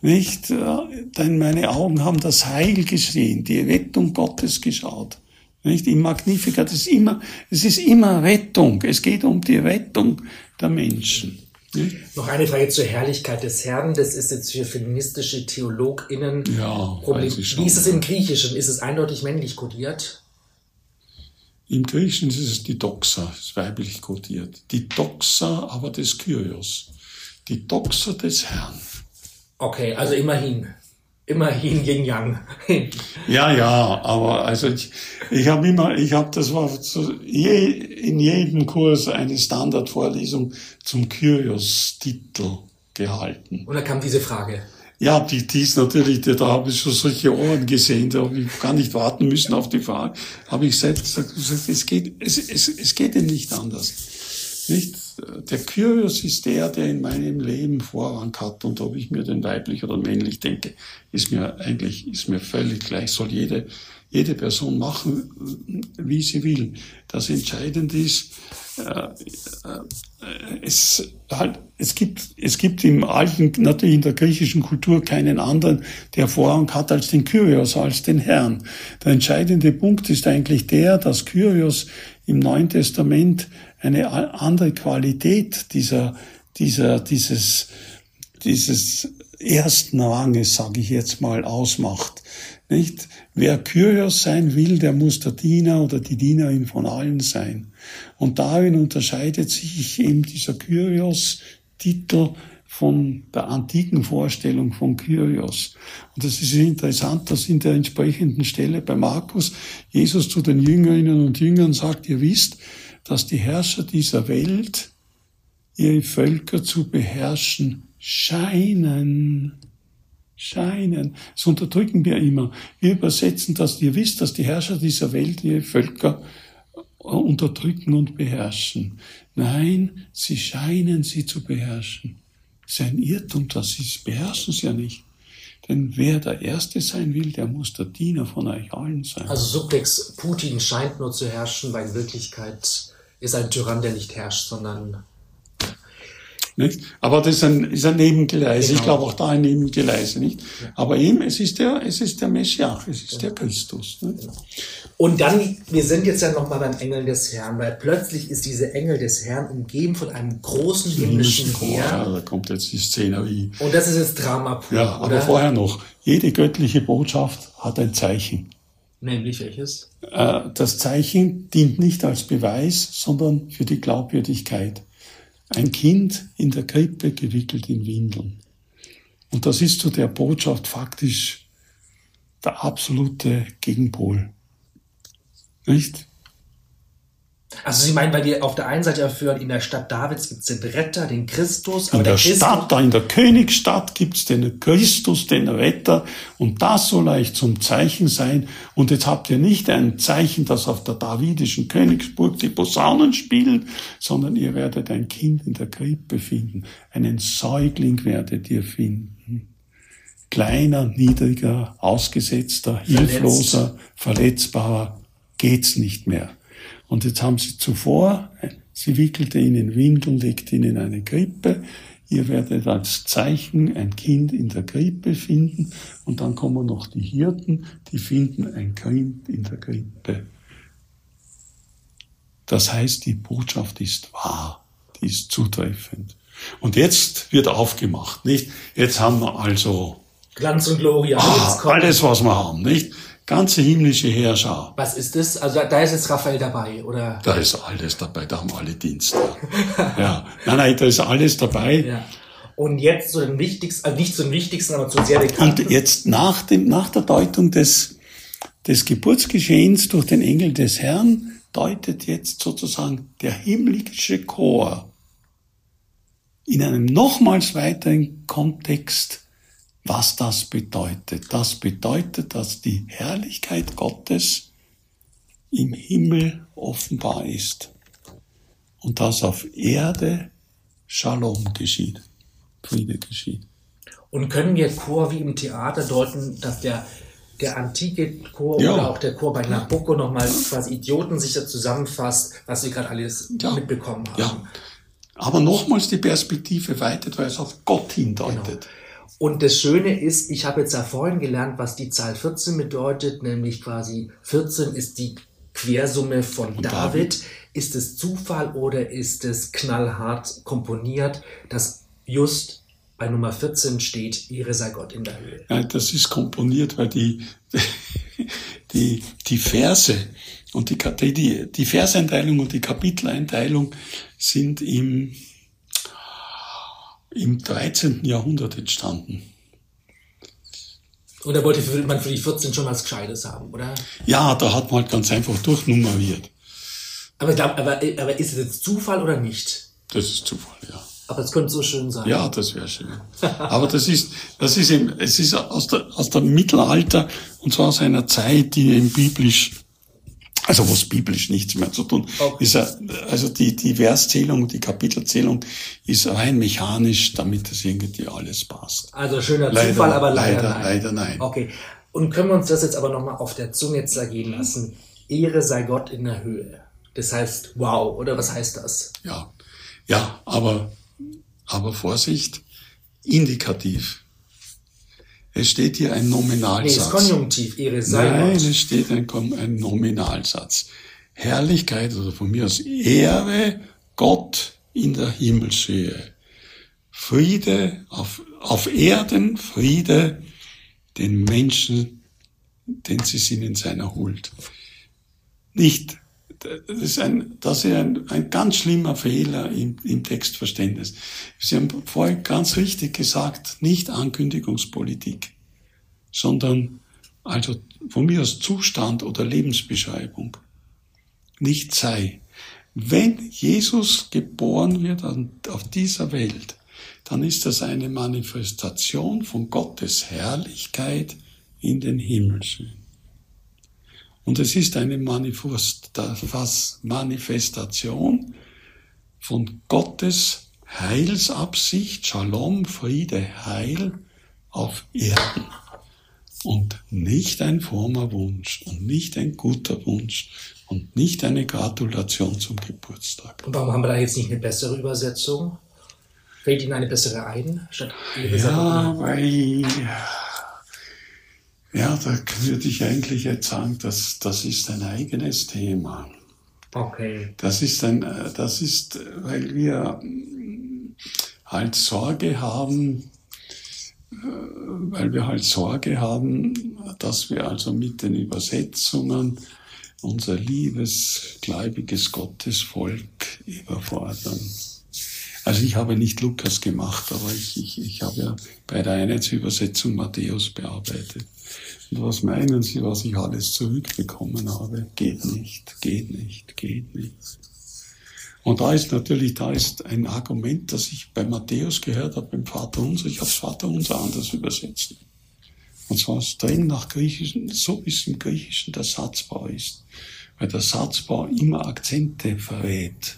Nicht? Äh, denn meine Augen haben das Heil gesehen, die Rettung Gottes geschaut. Nicht? Im Magnificat ist immer, es ist immer Rettung. Es geht um die Rettung der Menschen. Nicht? Noch eine Frage zur Herrlichkeit des Herrn. Das ist jetzt für feministische TheologInnen ja, Problem. Wie ist es im Griechischen? Ist es eindeutig männlich kodiert? Im Griechischen ist es die Doxa, ist weiblich kodiert. Die Doxa aber des Kyrios. Die Doxa des Herrn. Okay, also immerhin. Immerhin Yin Yang. ja, ja, aber also ich, ich habe immer, ich habe, das war so je, in jedem Kurs eine Standardvorlesung zum Kyrios-Titel gehalten. Und da kam diese Frage. Ja, die, die ist natürlich, da habe ich schon solche Ohren gesehen, da habe ich gar nicht warten müssen auf die Frage. Habe ich selbst gesagt, es geht, es, es, es geht denn nicht anders. Nicht? Der Kyrios ist der, der in meinem Leben Vorrang hat und ob ich mir den weiblich oder männlich denke, ist mir eigentlich, ist mir völlig gleich, soll jede, jede Person machen, wie sie will. Das Entscheidende ist, es, halt, es, gibt, es gibt im alten, natürlich in der griechischen Kultur keinen anderen, der Vorrang hat als den Kyrios, als den Herrn. Der entscheidende Punkt ist eigentlich der, dass Kyrios im Neuen Testament eine andere Qualität dieser, dieser, dieses, dieses ersten Ranges, sage ich jetzt mal, ausmacht. Nicht? Wer Kyrios sein will, der muss der Diener oder die Dienerin von allen sein. Und darin unterscheidet sich eben dieser Kyrios-Titel von der antiken Vorstellung von Kyrios. Und das ist interessant, dass in der entsprechenden Stelle bei Markus Jesus zu den Jüngerinnen und Jüngern sagt, ihr wisst, dass die Herrscher dieser Welt ihre Völker zu beherrschen scheinen. Scheinen. Das unterdrücken wir immer. Wir übersetzen das, ihr wisst, dass die Herrscher dieser Welt ihre Völker unterdrücken und beherrschen. Nein, sie scheinen sie zu beherrschen. Das ist ein Irrtum, dass sie beherrschen sie ja nicht. Denn wer der Erste sein will, der muss der Diener von euch allen sein. Also Subtext, Putin scheint nur zu herrschen, weil in Wirklichkeit ist ein Tyrann, der nicht herrscht, sondern nicht? Aber das ist ein, ist ein Nebengeleise. Genau. Ich glaube auch da ein Nebengeleise, nicht? Ja. Aber eben, es ist der, es ist der Messias, es ist ja. der Christus. Nicht? Genau. Und dann, wir sind jetzt ja nochmal beim Engel des Herrn, weil plötzlich ist dieser Engel des Herrn umgeben von einem großen himmlischen Heer. Ja, da kommt jetzt die Szenerie. Und das ist jetzt Drama pur, Ja, aber oder? vorher noch. Jede göttliche Botschaft hat ein Zeichen. Nämlich welches? Äh, das Zeichen dient nicht als Beweis, sondern für die Glaubwürdigkeit. Ein Kind in der Krippe gewickelt in Windeln. Und das ist zu der Botschaft faktisch der absolute Gegenpol. Nicht? Also Sie meinen, weil die auf der einen Seite erführen, in der Stadt Davids gibt es den Retter, den Christus. in der, der Stadt, da in der Königsstadt gibt es den Christus, den Retter. Und das soll euch zum Zeichen sein. Und jetzt habt ihr nicht ein Zeichen, das auf der davidischen Königsburg die Posaunen spielen, sondern ihr werdet ein Kind in der Krippe finden. Einen Säugling werdet ihr finden. Kleiner, niedriger, ausgesetzter, hilfloser, verletzbarer geht's nicht mehr. Und jetzt haben sie zuvor, sie wickelte ihn in Windeln, legte ihn in eine Krippe. Ihr werdet als Zeichen ein Kind in der Krippe finden. Und dann kommen noch die Hirten, die finden ein Kind in der Krippe. Das heißt, die Botschaft ist wahr, die ist zutreffend. Und jetzt wird aufgemacht, nicht? Jetzt haben wir also Glanz und Gloria. Ah, alles, was wir haben, nicht? Ganze himmlische Herrscher. Was ist das? Also da ist jetzt Raphael dabei, oder? Da ist alles dabei, da haben alle Dienste. ja, nein, nein, da ist alles dabei. Ja. Und jetzt zu den wichtigsten, also nicht zu den wichtigsten, aber zu sehr bekannten. Und jetzt nach dem, nach der Deutung des, des Geburtsgeschehens durch den Engel des Herrn deutet jetzt sozusagen der himmlische Chor in einem nochmals weiteren Kontext was das bedeutet. Das bedeutet, dass die Herrlichkeit Gottes im Himmel offenbar ist und dass auf Erde Shalom geschieht, Friede geschieht. Und können wir Chor wie im Theater deuten, dass der, der antike Chor ja. oder auch der Chor bei Nabucco nochmal quasi idiotensicher zusammenfasst, was wir gerade alles ja. mitbekommen haben? Ja. Aber nochmals die Perspektive weitet, weil es auf Gott hindeutet. Genau. Und das Schöne ist, ich habe jetzt ja vorhin gelernt, was die Zahl 14 bedeutet, nämlich quasi 14 ist die Quersumme von David. David. Ist es Zufall oder ist es knallhart komponiert, dass just bei Nummer 14 steht, Ihre sei Gott in der Höhe? Ja, das ist komponiert, weil die, die, die Verse und die, die, die Verseinteilung und die Kapiteleinteilung sind im im 13. Jahrhundert entstanden. Und da wollte man für die 14 schon was Gescheites haben, oder? Ja, da hat man halt ganz einfach durchnummeriert. Aber, glaub, aber, aber ist es jetzt Zufall oder nicht? Das ist Zufall, ja. Aber es könnte so schön sein. Ja, das wäre schön. Aber das ist, das ist eben, es ist aus der, aus dem Mittelalter und zwar aus einer Zeit, die eben biblisch also was biblisch nichts mehr zu tun. Okay. Ist also die, die Verszählung, die Kapitelzählung ist rein mechanisch, damit das irgendwie alles passt. Also schöner leider, Zufall, aber leider, leider nein. Leider nein. Okay. Und können wir uns das jetzt aber nochmal auf der Zunge zergehen lassen? Ehre sei Gott in der Höhe. Das heißt, wow, oder was heißt das? Ja. Ja, aber, aber Vorsicht, indikativ. Es steht hier ein Nominalsatz. Nee, ist Konjunktiv, Ehre sei Nein, es steht ein, ein Nominalsatz. Herrlichkeit, also von mir aus Ehre Gott in der Himmelshöhe. Friede auf, auf Erden, Friede den Menschen, denn sie sind in seiner Huld. Nicht, das ist ein, das ist ein, ein ganz schlimmer Fehler im, im Textverständnis. Sie haben vorhin ganz richtig gesagt, nicht Ankündigungspolitik, sondern also von mir aus Zustand oder Lebensbeschreibung. Nicht sei. Wenn Jesus geboren wird auf dieser Welt, dann ist das eine Manifestation von Gottes Herrlichkeit in den Himmelshöhen. Und es ist eine Manifestation von Gottes Heilsabsicht, Shalom, Friede, Heil auf Erden. Und nicht ein frommer Wunsch und nicht ein guter Wunsch und nicht eine Gratulation zum Geburtstag. Und warum haben wir da jetzt nicht eine bessere Übersetzung? Fällt Ihnen eine bessere ein? Statt ja, weil ja, da würde ich eigentlich jetzt sagen, dass das ist ein eigenes Thema. Okay. Das ist ein, äh, das ist, weil wir mm, halt Sorge haben, äh, weil wir halt Sorge haben, dass wir also mit den Übersetzungen unser liebes, gläubiges Gottesvolk überfordern. Also ich habe nicht Lukas gemacht, aber ich, ich, ich habe ja bei der Einheitsübersetzung Matthäus bearbeitet. Und was meinen Sie, was ich alles zurückbekommen habe? Geht nicht, geht nicht, geht nicht. Und da ist natürlich, da ist ein Argument, das ich bei Matthäus gehört habe, beim Vater Unser. Ich habe das Vater Unser anders übersetzt. Und zwar streng nach Griechischen, so wie es im Griechischen der Satzbau ist. Weil der Satzbau immer Akzente verrät.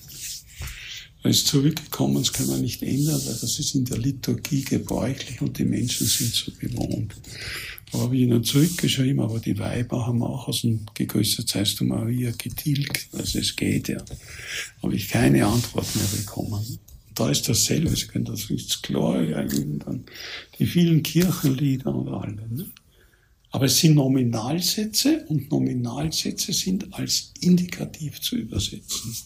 Er ist zurückgekommen, das können wir nicht ändern, weil das ist in der Liturgie gebräuchlich und die Menschen sind so gewohnt habe ich ihnen zurückgeschrieben, aber die Weiber haben auch aus dem Gegrüßet seist du Maria getilgt. Also es geht ja. Habe ich keine Antwort mehr bekommen. Da ist dasselbe, Sie können das nicht Gloria dann die vielen Kirchenlieder und alle. Ne? Aber es sind Nominalsätze und Nominalsätze sind als indikativ zu übersetzen.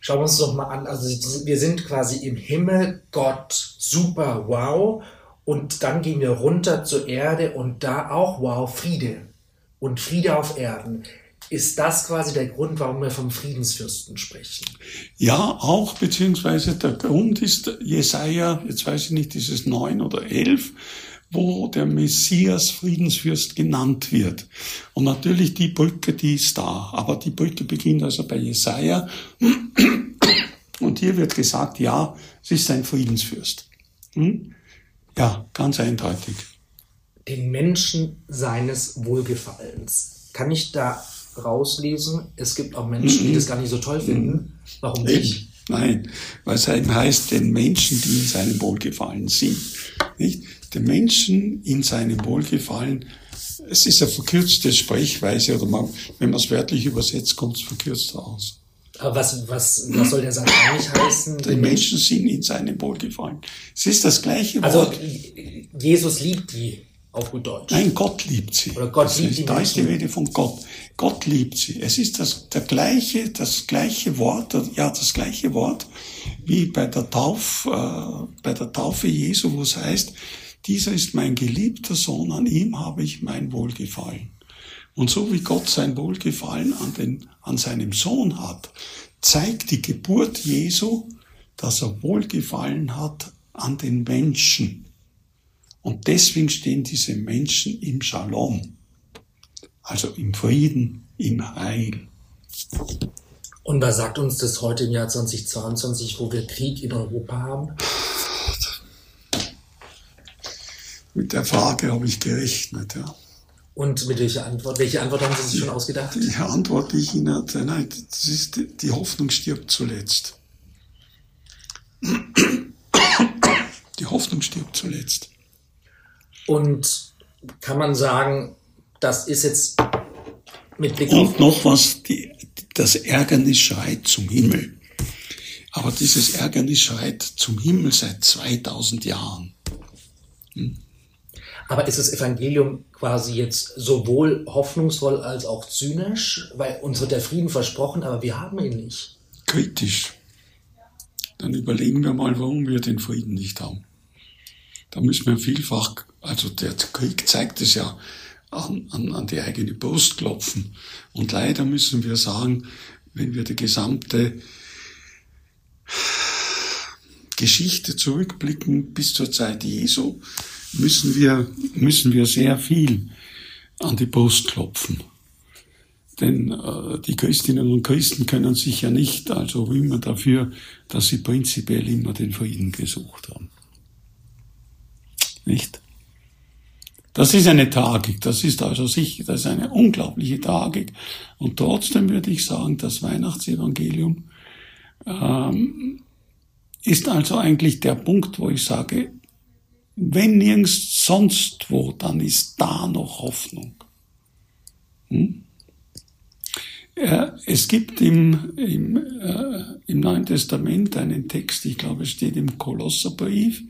Schauen wir uns doch mal an. Also wir sind quasi im Himmel, Gott, super, wow. Und dann gehen wir runter zur Erde und da auch, wow, Friede. Und Friede auf Erden. Ist das quasi der Grund, warum wir vom Friedensfürsten sprechen? Ja, auch, beziehungsweise der Grund ist Jesaja, jetzt weiß ich nicht, ist es neun oder elf, wo der Messias Friedensfürst genannt wird. Und natürlich die Brücke, die ist da. Aber die Brücke beginnt also bei Jesaja. Und hier wird gesagt, ja, es ist ein Friedensfürst. Hm? Ja, ganz eindeutig. Den Menschen seines Wohlgefallens. Kann ich da rauslesen, es gibt auch Menschen, die das gar nicht so toll finden. Warum nicht? Nein, weil es eben heißt, den Menschen, die in seinem Wohlgefallen sind. Nicht? Den Menschen in seinem Wohlgefallen, es ist eine verkürzte Sprechweise, oder man, wenn man es wörtlich übersetzt, kommt es verkürzt raus. Aber was, was, was soll der Satz eigentlich heißen? Die Menschen sind in seinem Wohlgefallen. Es ist das gleiche also, Wort. Also Jesus liebt die auf gut Deutsch. Nein, Gott liebt sie. Oder Gott das liebt ist, die Da ist die Rede von Gott. Gott liebt sie. Es ist das, der gleiche, das gleiche Wort, ja, das gleiche Wort wie bei der Taufe, äh, bei der Taufe Jesu, wo es heißt, dieser ist mein geliebter Sohn, an ihm habe ich mein Wohlgefallen. Und so wie Gott sein Wohlgefallen an, den, an seinem Sohn hat, zeigt die Geburt Jesu, dass er Wohlgefallen hat an den Menschen. Und deswegen stehen diese Menschen im Shalom, also im Frieden, im Heil. Und was sagt uns das heute im Jahr 2022, wo wir Krieg in Europa haben? Mit der Frage habe ich gerechnet, ja. Und mit welcher Antwort? Welche Antwort haben Sie sich schon ausgedacht? Die Antwort, die ich Ihnen hatte, nein, das ist, die Hoffnung stirbt zuletzt. Die Hoffnung stirbt zuletzt. Und kann man sagen, das ist jetzt mit Blick Und noch was, die, das Ärgernis schreit zum Himmel. Aber dieses Ärgernis schreit zum Himmel seit 2000 Jahren. Hm? Aber ist das Evangelium quasi jetzt sowohl hoffnungsvoll als auch zynisch? Weil uns wird der Frieden versprochen, aber wir haben ihn nicht. Kritisch. Dann überlegen wir mal, warum wir den Frieden nicht haben. Da müssen wir vielfach, also der Krieg zeigt es ja, an, an, an die eigene Brust klopfen. Und leider müssen wir sagen, wenn wir die gesamte Geschichte zurückblicken bis zur Zeit Jesu, müssen wir, müssen wir sehr viel an die Brust klopfen. Denn äh, die Christinnen und Christen können sich ja nicht also rühmen dafür, dass sie prinzipiell immer den Frieden gesucht haben. Nicht? Das ist eine Tragik, das ist also sicher, das ist eine unglaubliche Tragik. Und trotzdem würde ich sagen, das Weihnachtsevangelium ähm, ist also eigentlich der Punkt, wo ich sage, wenn nirgends sonst wo, dann ist da noch Hoffnung. Hm? Äh, es gibt im, im, äh, im Neuen Testament einen Text, ich glaube, es steht im Kolosserbrief,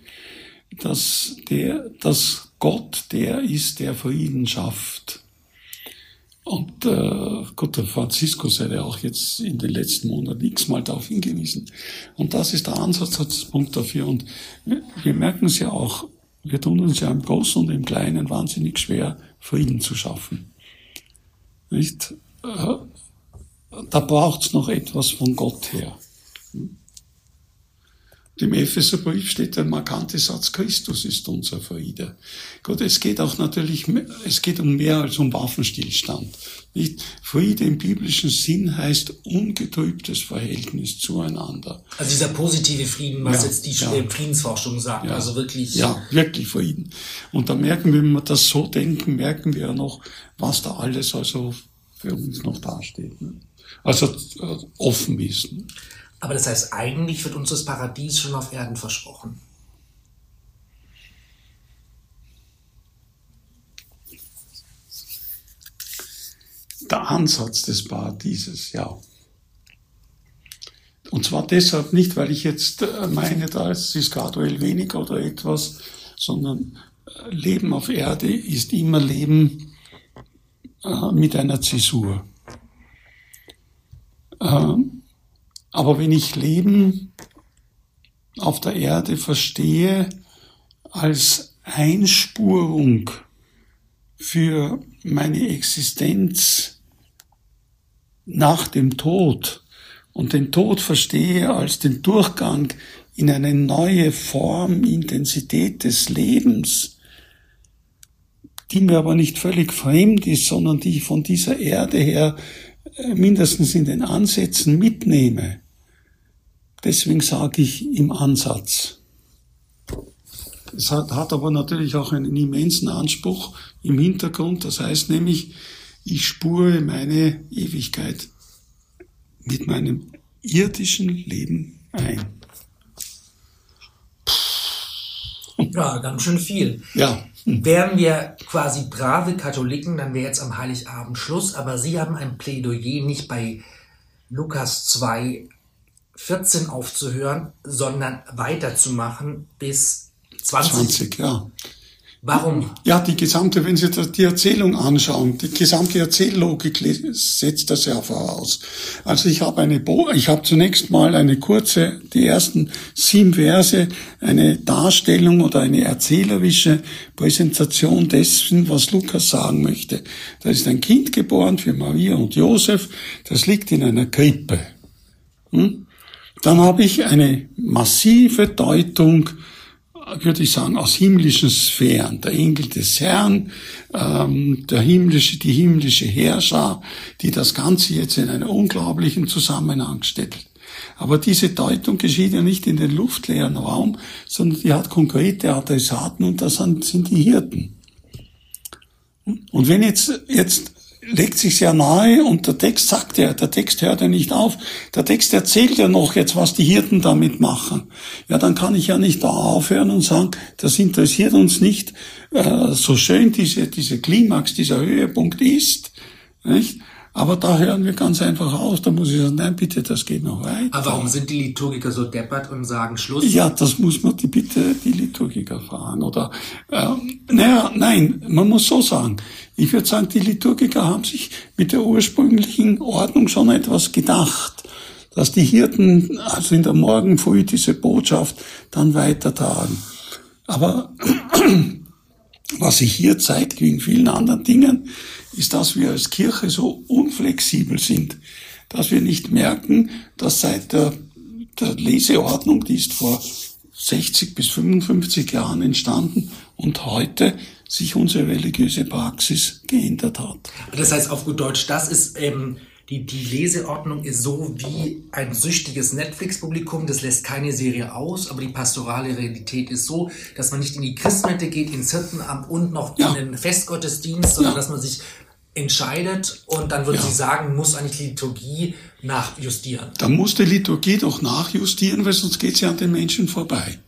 dass, der, dass Gott der ist, der Frieden schafft. Und äh, Gott, der Franziskus hat ja auch jetzt in den letzten Monaten x-mal darauf hingewiesen. Und das ist der Ansatzpunkt dafür. Und wir merken es ja auch, wir tun uns ja im Großen und im Kleinen wahnsinnig schwer, Frieden zu schaffen. Nicht? Äh, da braucht's noch etwas von Gott her. Im Epheserbrief steht der markante Satz, Christus ist unser Friede. Gut, es geht auch natürlich, es geht um mehr als um Waffenstillstand. Nicht? Friede im biblischen Sinn heißt ungetrübtes Verhältnis zueinander. Also dieser positive Frieden, was ja, jetzt die ja. Friedensforschung sagt, ja, also wirklich. Ja, wirklich Frieden. Und da merken wir, wenn wir das so denken, merken wir ja noch, was da alles also für uns noch dasteht. Ne? Also äh, offen ist. Ne? Aber das heißt, eigentlich wird uns das Paradies schon auf Erden versprochen. Der Ansatz des Paradieses, ja. Und zwar deshalb nicht, weil ich jetzt äh, meine, da ist es graduell weniger oder etwas, sondern äh, Leben auf Erde ist immer Leben äh, mit einer Zäsur. Aber wenn ich Leben auf der Erde verstehe als Einspurung für meine Existenz nach dem Tod und den Tod verstehe als den Durchgang in eine neue Form, Intensität des Lebens, die mir aber nicht völlig fremd ist, sondern die ich von dieser Erde her äh, mindestens in den Ansätzen mitnehme, Deswegen sage ich im Ansatz. Es hat, hat aber natürlich auch einen immensen Anspruch im Hintergrund. Das heißt nämlich, ich spure meine Ewigkeit mit meinem irdischen Leben ein. Ja, ganz schön viel. Ja. Wären wir quasi brave Katholiken, dann wäre jetzt am Heiligabend Schluss. Aber Sie haben ein Plädoyer nicht bei Lukas 2 14 aufzuhören, sondern weiterzumachen bis 20. 20, ja. Warum? Ja, die gesamte, wenn Sie die Erzählung anschauen, die gesamte Erzähllogik setzt das ja voraus. Also ich habe eine, Bo ich habe zunächst mal eine kurze, die ersten sieben Verse, eine Darstellung oder eine erzählerische Präsentation dessen, was Lukas sagen möchte. Da ist ein Kind geboren für Maria und Josef, das liegt in einer Krippe. Hm? Dann habe ich eine massive Deutung, würde ich sagen, aus himmlischen Sphären. Der Engel des Herrn, ähm, der himmlische, die himmlische Herrscher, die das Ganze jetzt in einen unglaublichen Zusammenhang stellt. Aber diese Deutung geschieht ja nicht in den luftleeren Raum, sondern die hat konkrete Adressaten und das sind die Hirten. Und wenn jetzt, jetzt legt sich sehr nahe und der Text sagt ja, der Text hört ja nicht auf. Der Text erzählt ja noch jetzt, was die Hirten damit machen. Ja, dann kann ich ja nicht da aufhören und sagen, das interessiert uns nicht, äh, so schön diese, diese Klimax, dieser Höhepunkt ist. Nicht? Aber da hören wir ganz einfach aus. Da muss ich sagen, nein, bitte, das geht noch weiter. Aber warum sind die Liturgiker so deppert und sagen Schluss? Ja, das muss man die, bitte die Liturgiker fragen. Oder, ähm, naja, nein, man muss so sagen. Ich würde sagen, die Liturgiker haben sich mit der ursprünglichen Ordnung schon etwas gedacht, dass die Hirten also in der Morgenfrüh diese Botschaft dann weitertragen. Aber was sich hier zeigt, wie in vielen anderen Dingen, ist, dass wir als Kirche so unflexibel sind. dass wir nicht merken, dass seit der, der Leseordnung, die ist vor 60 bis 55 Jahren entstanden und heute sich unsere religiöse Praxis geändert hat. Das heißt auf gut Deutsch, das ist ähm, die, die Leseordnung ist so wie ein süchtiges Netflix-Publikum, das lässt keine Serie aus, aber die pastorale Realität ist so, dass man nicht in die Christmette geht, ins Hirtenamt und noch ja. in den Festgottesdienst, sondern ja. dass man sich entscheidet und dann würden ja. Sie sagen, muss eigentlich die Liturgie nachjustieren. Da muss die Liturgie doch nachjustieren, weil sonst geht sie an den Menschen vorbei.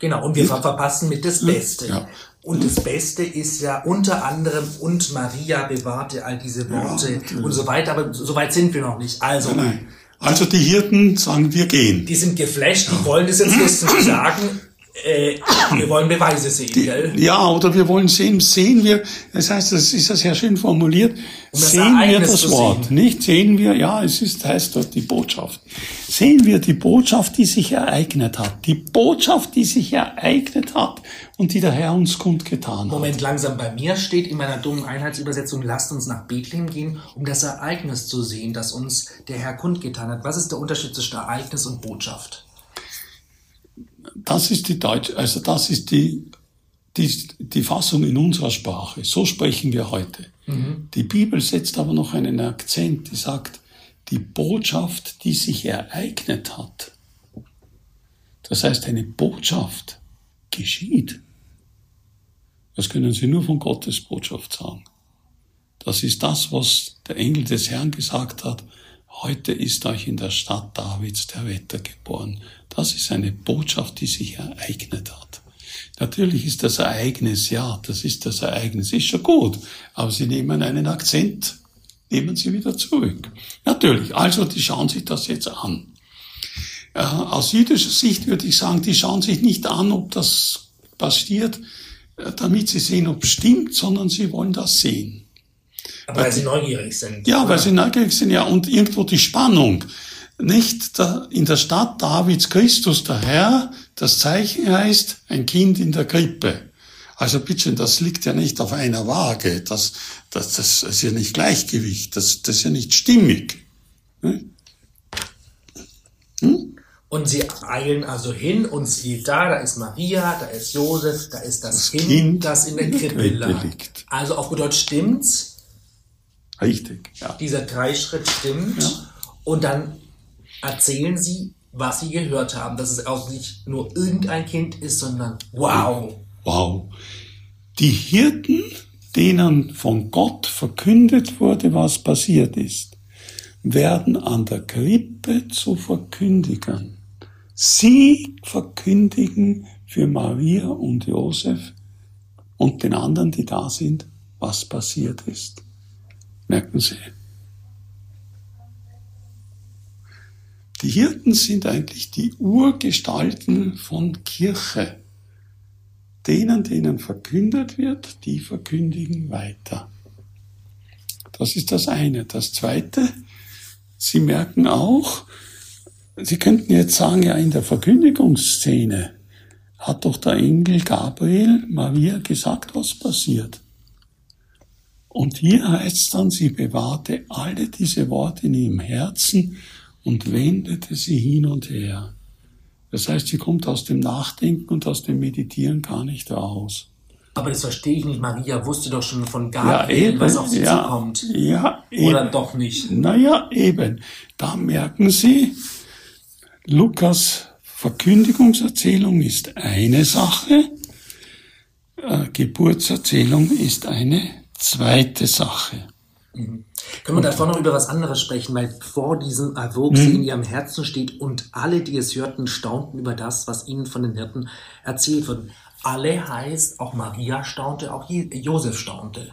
Genau, und wir verpassen mit das Beste. Ja. Und das Beste ist ja unter anderem, und Maria bewahrte all diese Worte ja, und so weiter, aber so weit sind wir noch nicht. Also, nein, also die Hirten sagen, wir gehen. Die sind geflasht, die wollen das jetzt die sagen, äh, wir wollen Beweise sehen, die, gell? Ja, oder wir wollen sehen, sehen wir, das heißt, das ist ja sehr schön formuliert, um sehen wir das Wort, sehen. nicht sehen wir, ja, es ist, heißt dort die Botschaft. Sehen wir die Botschaft, die sich ereignet hat, die Botschaft, die sich ereignet hat und die der Herr uns kundgetan hat. Moment, langsam, bei mir steht in meiner dummen Einheitsübersetzung, lasst uns nach Bethlehem gehen, um das Ereignis zu sehen, das uns der Herr kundgetan hat. Was ist der Unterschied zwischen Ereignis und Botschaft? Das ist die Deutsch, also das ist die, die, die Fassung in unserer Sprache. So sprechen wir heute. Mhm. Die Bibel setzt aber noch einen Akzent, die sagt, die Botschaft, die sich ereignet hat. Das heißt, eine Botschaft geschieht. Das können Sie nur von Gottes Botschaft sagen. Das ist das, was der Engel des Herrn gesagt hat. Heute ist euch in der Stadt Davids der Wetter geboren. Das ist eine Botschaft, die sich ereignet hat. Natürlich ist das Ereignis, ja, das ist das Ereignis, ist schon gut, aber Sie nehmen einen Akzent, nehmen Sie wieder zurück. Natürlich, also die schauen sich das jetzt an. Äh, aus jüdischer Sicht würde ich sagen, die schauen sich nicht an, ob das passiert, äh, damit sie sehen, ob es stimmt, sondern sie wollen das sehen. Aber weil sie neugierig sind. Ja, weil sie neugierig sind, ja, und irgendwo die Spannung nicht in der Stadt Davids Christus der Herr, das Zeichen heißt ein Kind in der Krippe. Also bitte, das liegt ja nicht auf einer Waage, das, das, das ist ja nicht Gleichgewicht, das, das ist ja nicht stimmig. Hm? Hm? Und sie eilen also hin und sieht da, da ist Maria, da ist Josef, da ist das, das kind, kind, das in der Krippe liegt. Also auf Deutsch stimmt's. Richtig, ja. Dieser Dreischritt stimmt. Ja. Und dann erzählen sie, was sie gehört haben, dass es auch nicht nur irgendein Kind ist, sondern wow. Wow. Die Hirten, denen von Gott verkündet wurde, was passiert ist, werden an der Krippe zu Verkündigern. Sie verkündigen für Maria und Josef und den anderen, die da sind, was passiert ist. Merken Sie, Die Hirten sind eigentlich die Urgestalten von Kirche. Denen, denen verkündet wird, die verkündigen weiter. Das ist das eine. Das zweite, Sie merken auch, Sie könnten jetzt sagen, ja, in der Verkündigungsszene hat doch der Engel Gabriel Maria gesagt, was passiert. Und hier heißt es dann, sie bewahrte alle diese Worte in ihrem Herzen und wendete sie hin und her. Das heißt, sie kommt aus dem Nachdenken und aus dem Meditieren gar nicht raus. Aber das verstehe ich nicht. Maria wusste doch schon von Gabriel, ja, eben, was auf sie ja, zukommt. Ja, eben. Oder doch nicht? Naja, eben. Da merken Sie, Lukas Verkündigungserzählung ist eine Sache, äh, Geburtserzählung ist eine zweite Sache. Mhm. Können wir davor noch über was anderes sprechen, weil vor diesem Erwurf sie mhm. in ihrem Herzen steht und alle, die es hörten, staunten über das, was ihnen von den Hirten erzählt wird. Alle heißt, auch Maria staunte, auch Josef staunte.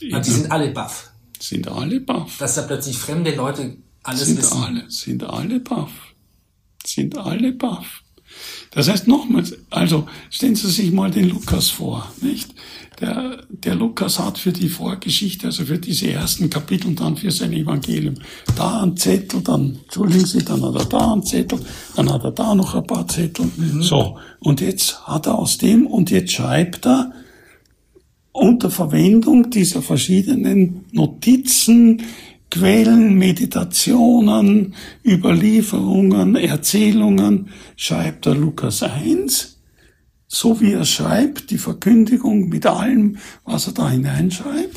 Ja. Die sind alle baff. Sind alle baff. Dass da plötzlich fremde Leute alles sind wissen. Alle, sind alle baff. Sind alle baff. Das heißt nochmals, also stellen Sie sich mal den Lukas vor, nicht? Der, der Lukas hat für die Vorgeschichte, also für diese ersten Kapitel und dann für sein Evangelium, da ein Zettel, dann, entschuldigen Sie, dann hat er da ein Zettel, dann hat er da noch ein paar Zettel. Mhm. So. Und jetzt hat er aus dem, und jetzt schreibt er, unter Verwendung dieser verschiedenen Notizen, Quellen, Meditationen, Überlieferungen, Erzählungen schreibt er Lukas 1, so wie er schreibt, die Verkündigung mit allem, was er da hineinschreibt.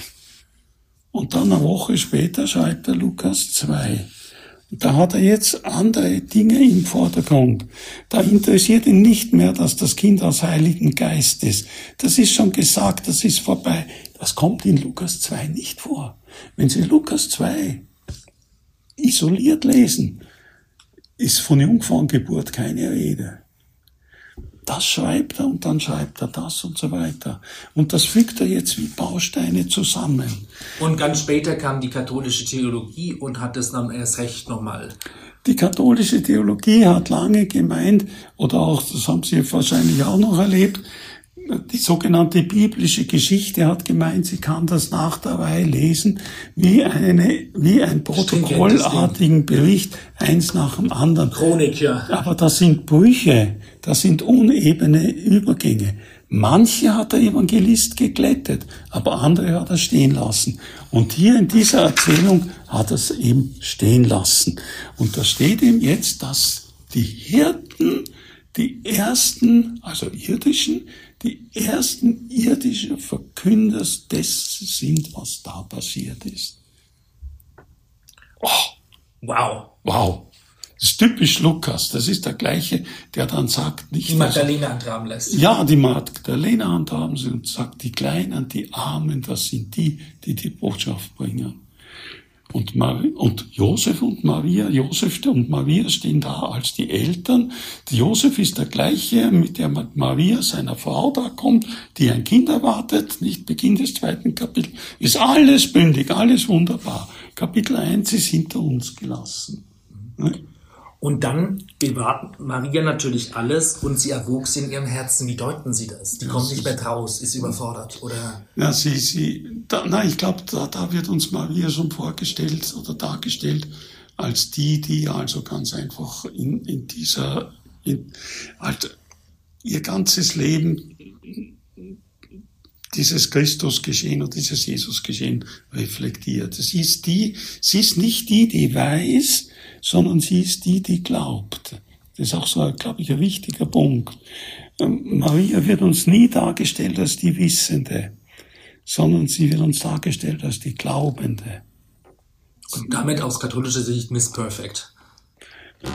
Und dann eine Woche später schreibt er Lukas 2. Da hat er jetzt andere Dinge im Vordergrund. Da interessiert ihn nicht mehr, dass das Kind aus Heiligen Geist ist. Das ist schon gesagt, das ist vorbei. Das kommt in Lukas 2 nicht vor. Wenn Sie Lukas 2 isoliert lesen, ist von Jungfrauengeburt keine Rede das schreibt er und dann schreibt er das und so weiter. Und das fügt er jetzt wie Bausteine zusammen. Und ganz später kam die katholische Theologie und hat es dann erst recht nochmal. Die katholische Theologie hat lange gemeint, oder auch, das haben Sie wahrscheinlich auch noch erlebt, die sogenannte biblische Geschichte hat gemeint, sie kann das nach der Weihe lesen, wie eine, wie ein protokollartigen Bericht, eins nach dem anderen. Chronik, ja. Aber das sind Brüche, das sind unebene Übergänge. Manche hat der Evangelist geglättet, aber andere hat er stehen lassen. Und hier in dieser Erzählung hat er es eben stehen lassen. Und da steht ihm jetzt, dass die Hirten, die ersten, also irdischen, die ersten irdischen Verkünder dessen sind, was da passiert ist. Oh, wow. Wow. Das ist typisch Lukas. Das ist der gleiche, der dann sagt, nicht. Die Magdalena handhaben lässt. Ja, die Magdalena handhaben sie und sagt, die Kleinen, die Armen, das sind die, die die Botschaft bringen. Und, Mar und Josef und Maria, Josef und Maria stehen da als die Eltern. Josef ist der gleiche, mit der Maria, seiner Frau, da kommt, die ein Kind erwartet, nicht Beginn des zweiten Kapitels. Ist alles bündig, alles wunderbar. Kapitel 1 ist hinter uns gelassen. Ne? Und dann bewahrt Maria natürlich alles und sie erwuchs in ihrem Herzen. Wie deuten Sie das? Die ja, kommt nicht mehr raus, ist überfordert, oder? Ja, sie, sie, da, na, ich glaube, da, da wird uns Maria schon vorgestellt oder dargestellt als die, die also ganz einfach in, in dieser, in, halt ihr ganzes Leben dieses Christusgeschehen oder dieses Jesusgeschehen reflektiert. Sie ist die, sie ist nicht die, die weiß, sondern sie ist die, die glaubt. Das ist auch so, glaube ich, ein wichtiger Punkt. Ähm, Maria wird uns nie dargestellt als die Wissende, sondern sie wird uns dargestellt als die Glaubende. Und damit aus katholischer Sicht Miss Perfect.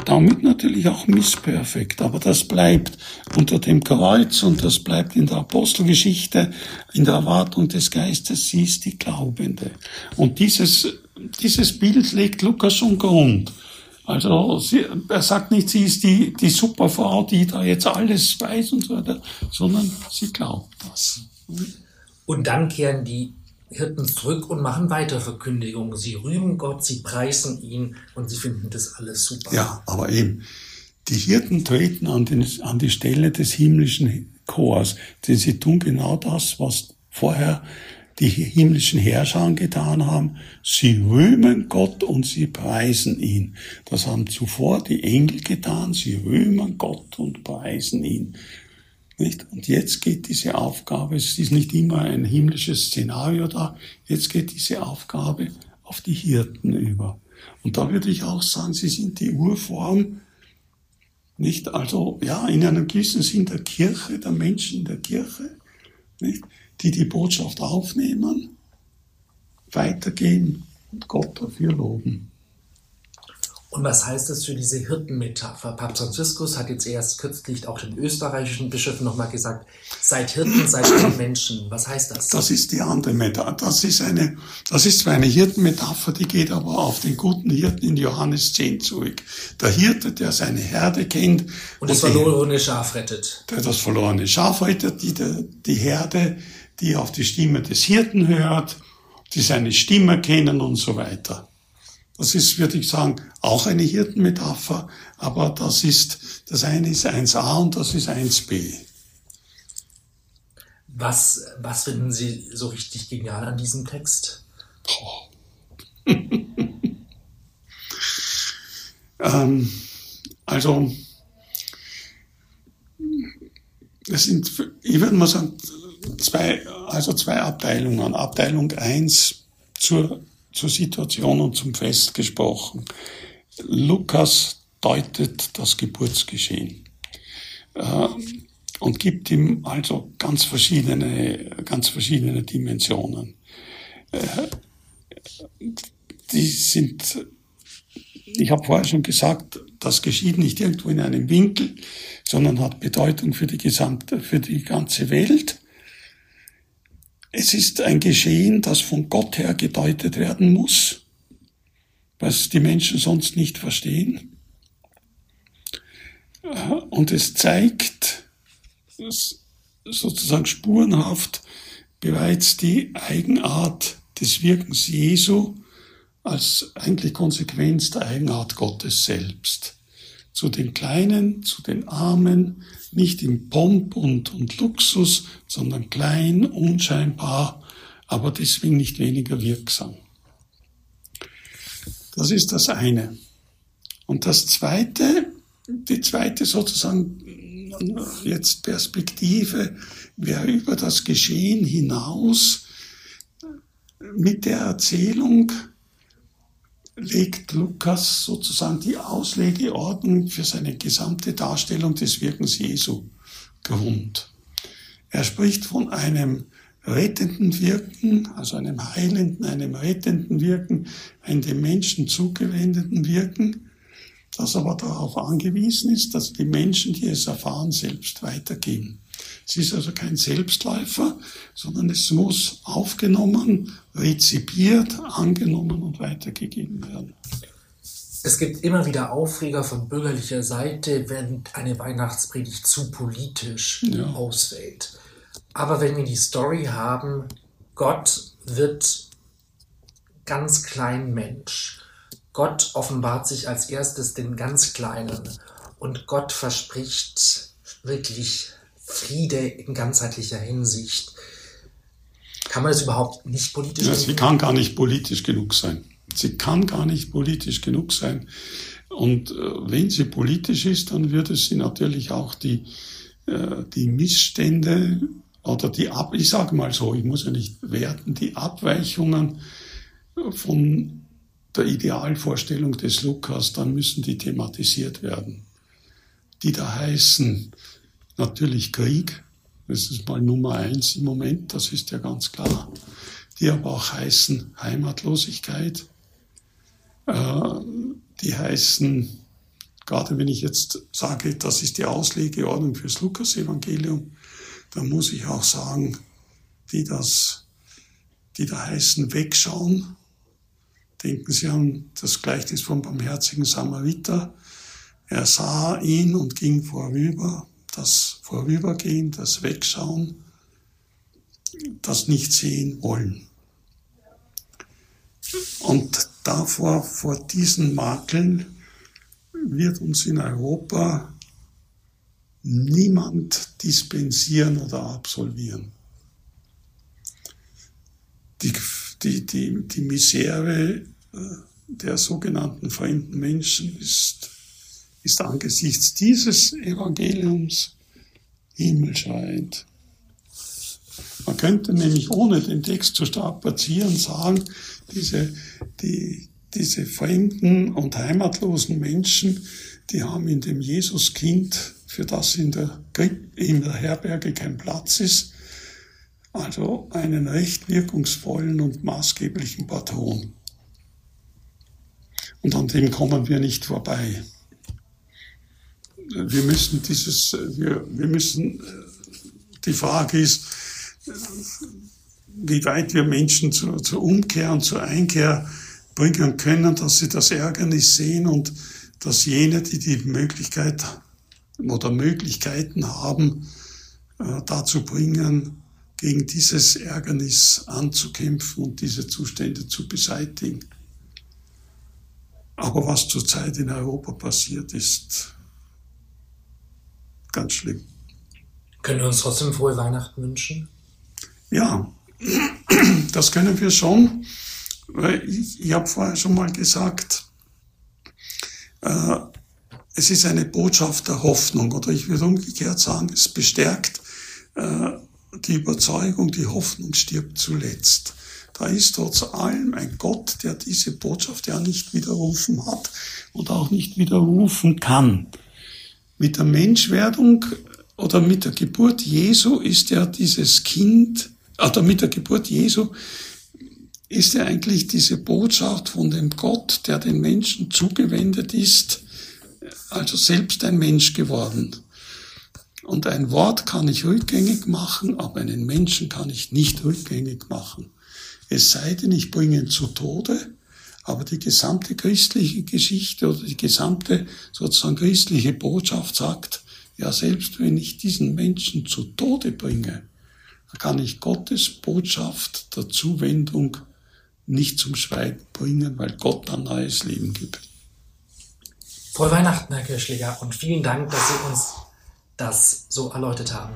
Damit natürlich auch Miss Perfect, aber das bleibt unter dem Kreuz und das bleibt in der Apostelgeschichte, in der Erwartung des Geistes, sie ist die Glaubende. Und dieses, dieses Bild legt Lukas schon Grund. Also sie, er sagt nicht, sie ist die, die Superfrau, die da jetzt alles weiß und so weiter, sondern sie glaubt das. Und dann kehren die Hirten zurück und machen weiter Verkündigungen. Sie rühmen Gott, sie preisen ihn und sie finden das alles super. Ja, aber eben, die Hirten treten an, den, an die Stelle des himmlischen Chors, denn sie tun genau das, was vorher die himmlischen Herrscher getan haben. Sie rühmen Gott und sie preisen ihn. Das haben zuvor die Engel getan. Sie rühmen Gott und preisen ihn. Nicht? Und jetzt geht diese Aufgabe, es ist nicht immer ein himmlisches Szenario da, jetzt geht diese Aufgabe auf die Hirten über. Und da würde ich auch sagen, sie sind die Urform, nicht? Also, ja, in einem gewissen Sinn der Kirche, der Menschen der Kirche, nicht? Die die Botschaft aufnehmen, weitergehen und Gott dafür loben. Und was heißt das für diese Hirtenmetapher? Papst Franziskus hat jetzt erst kürzlich auch den österreichischen Bischöfen nochmal gesagt, seid Hirten, seid Menschen. Was heißt das? Das ist die andere Metapher. Das ist eine, das ist zwar eine Hirtenmetapher, die geht aber auf den guten Hirten in Johannes 10 zurück. Der Hirte, der seine Herde kennt. Und das verlorene Schaf rettet. Der das verlorene Schaf rettet, die, die Herde die auf die Stimme des Hirten hört, die seine Stimme kennen und so weiter. Das ist, würde ich sagen, auch eine Hirtenmetapher, aber das ist, das eine ist 1a und das ist 1b. Was, was finden Sie so richtig genial an diesem Text? ähm, also, es sind, ich würde mal sagen, zwei, also zwei Abteilungen. Abteilung eins zur zur Situation und zum Fest gesprochen. Lukas deutet das Geburtsgeschehen äh, und gibt ihm also ganz verschiedene, ganz verschiedene Dimensionen. Äh, die sind, ich habe vorher schon gesagt, das geschieht nicht irgendwo in einem Winkel, sondern hat Bedeutung für die gesamte, für die ganze Welt. Es ist ein Geschehen, das von Gott her gedeutet werden muss, was die Menschen sonst nicht verstehen. Und es zeigt sozusagen spurenhaft bereits die Eigenart des Wirkens Jesu als eigentlich Konsequenz der Eigenart Gottes selbst. Zu den Kleinen, zu den Armen, nicht im Pomp und, und Luxus, sondern klein, unscheinbar, aber deswegen nicht weniger wirksam. Das ist das eine. Und das zweite, die zweite sozusagen jetzt Perspektive wäre über das Geschehen hinaus mit der Erzählung legt Lukas sozusagen die Auslegeordnung für seine gesamte Darstellung des Wirkens Jesu grund. Er spricht von einem rettenden Wirken, also einem heilenden, einem rettenden Wirken, einem dem Menschen zugewendeten Wirken, das aber darauf angewiesen ist, dass die Menschen, die es erfahren, selbst weitergeben. Es ist also kein Selbstläufer, sondern es muss aufgenommen, rezipiert, angenommen und weitergegeben werden. Es gibt immer wieder Aufreger von bürgerlicher Seite, wenn eine Weihnachtspredigt zu politisch ja. ausfällt. Aber wenn wir die Story haben, Gott wird ganz klein Mensch. Gott offenbart sich als erstes den ganz Kleinen und Gott verspricht wirklich Friede in ganzheitlicher Hinsicht. Kann man das überhaupt nicht politisch? Ja, sie kann gar nicht politisch genug sein. Sie kann gar nicht politisch genug sein. Und äh, wenn sie politisch ist, dann würde sie natürlich auch die, äh, die Missstände oder die Ab, ich sage mal so, ich muss ja nicht werten, die Abweichungen von der Idealvorstellung des Lukas, dann müssen die thematisiert werden. Die da heißen, natürlich Krieg, das ist mal Nummer eins im Moment, das ist ja ganz klar. Die aber auch heißen Heimatlosigkeit, äh, die heißen, gerade wenn ich jetzt sage, das ist die Auslegeordnung fürs Lukas-Evangelium, dann muss ich auch sagen, die das, die da heißen wegschauen. Denken Sie an das Gleichnis vom barmherzigen Samariter. Er sah ihn und ging vorüber das Vorübergehen, das Wegschauen, das Nicht-Sehen wollen. Und davor, vor diesen Makeln, wird uns in Europa niemand dispensieren oder absolvieren. Die, die, die, die Misere äh, der sogenannten fremden Menschen ist ist angesichts dieses Evangeliums himmelschreiend. Man könnte nämlich ohne den Text zu strapazieren sagen, diese, die, diese fremden und heimatlosen Menschen, die haben in dem Jesuskind, für das in der, in der Herberge kein Platz ist, also einen recht wirkungsvollen und maßgeblichen Patron. Und an dem kommen wir nicht vorbei wir müssen dieses, wir, wir müssen, die Frage ist, wie weit wir Menschen zur, zur Umkehr und zur Einkehr bringen können, dass sie das Ärgernis sehen und dass jene, die die Möglichkeit oder Möglichkeiten haben, äh, dazu bringen, gegen dieses Ärgernis anzukämpfen und diese Zustände zu beseitigen. Aber was zurzeit in Europa passiert, ist ganz schlimm. Können wir uns trotzdem frohe Weihnachten wünschen? Ja, das können wir schon. Ich, ich habe vorher schon mal gesagt, äh, es ist eine Botschaft der Hoffnung oder ich würde umgekehrt sagen, es bestärkt äh, die Überzeugung, die Hoffnung stirbt zuletzt. da ist trotz allem ein Gott, der diese Botschaft ja nicht widerrufen hat und auch nicht widerrufen kann. Mit der Menschwerdung oder mit der Geburt Jesu ist ja dieses Kind, oder mit der Geburt Jesu ist ja eigentlich diese Botschaft von dem Gott, der den Menschen zugewendet ist, also selbst ein Mensch geworden. Und ein Wort kann ich rückgängig machen, aber einen Menschen kann ich nicht rückgängig machen. Es sei denn, ich bringe ihn zu Tode, aber die gesamte christliche Geschichte oder die gesamte sozusagen christliche Botschaft sagt, ja, selbst wenn ich diesen Menschen zu Tode bringe, kann ich Gottes Botschaft der Zuwendung nicht zum Schweigen bringen, weil Gott ein neues Leben gibt. Frohe Weihnachten, Herr Kirschliger, und vielen Dank, dass Sie uns das so erläutert haben.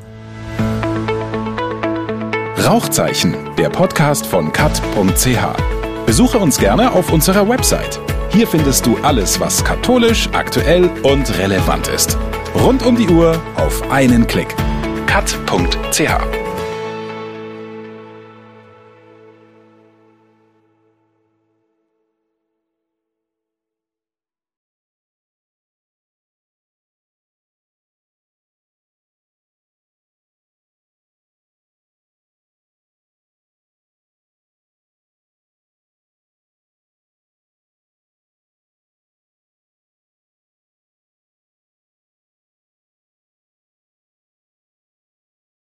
Rauchzeichen, der Podcast von kat.ch. Besuche uns gerne auf unserer Website. Hier findest du alles, was katholisch, aktuell und relevant ist. Rund um die Uhr auf einen Klick. kat.ch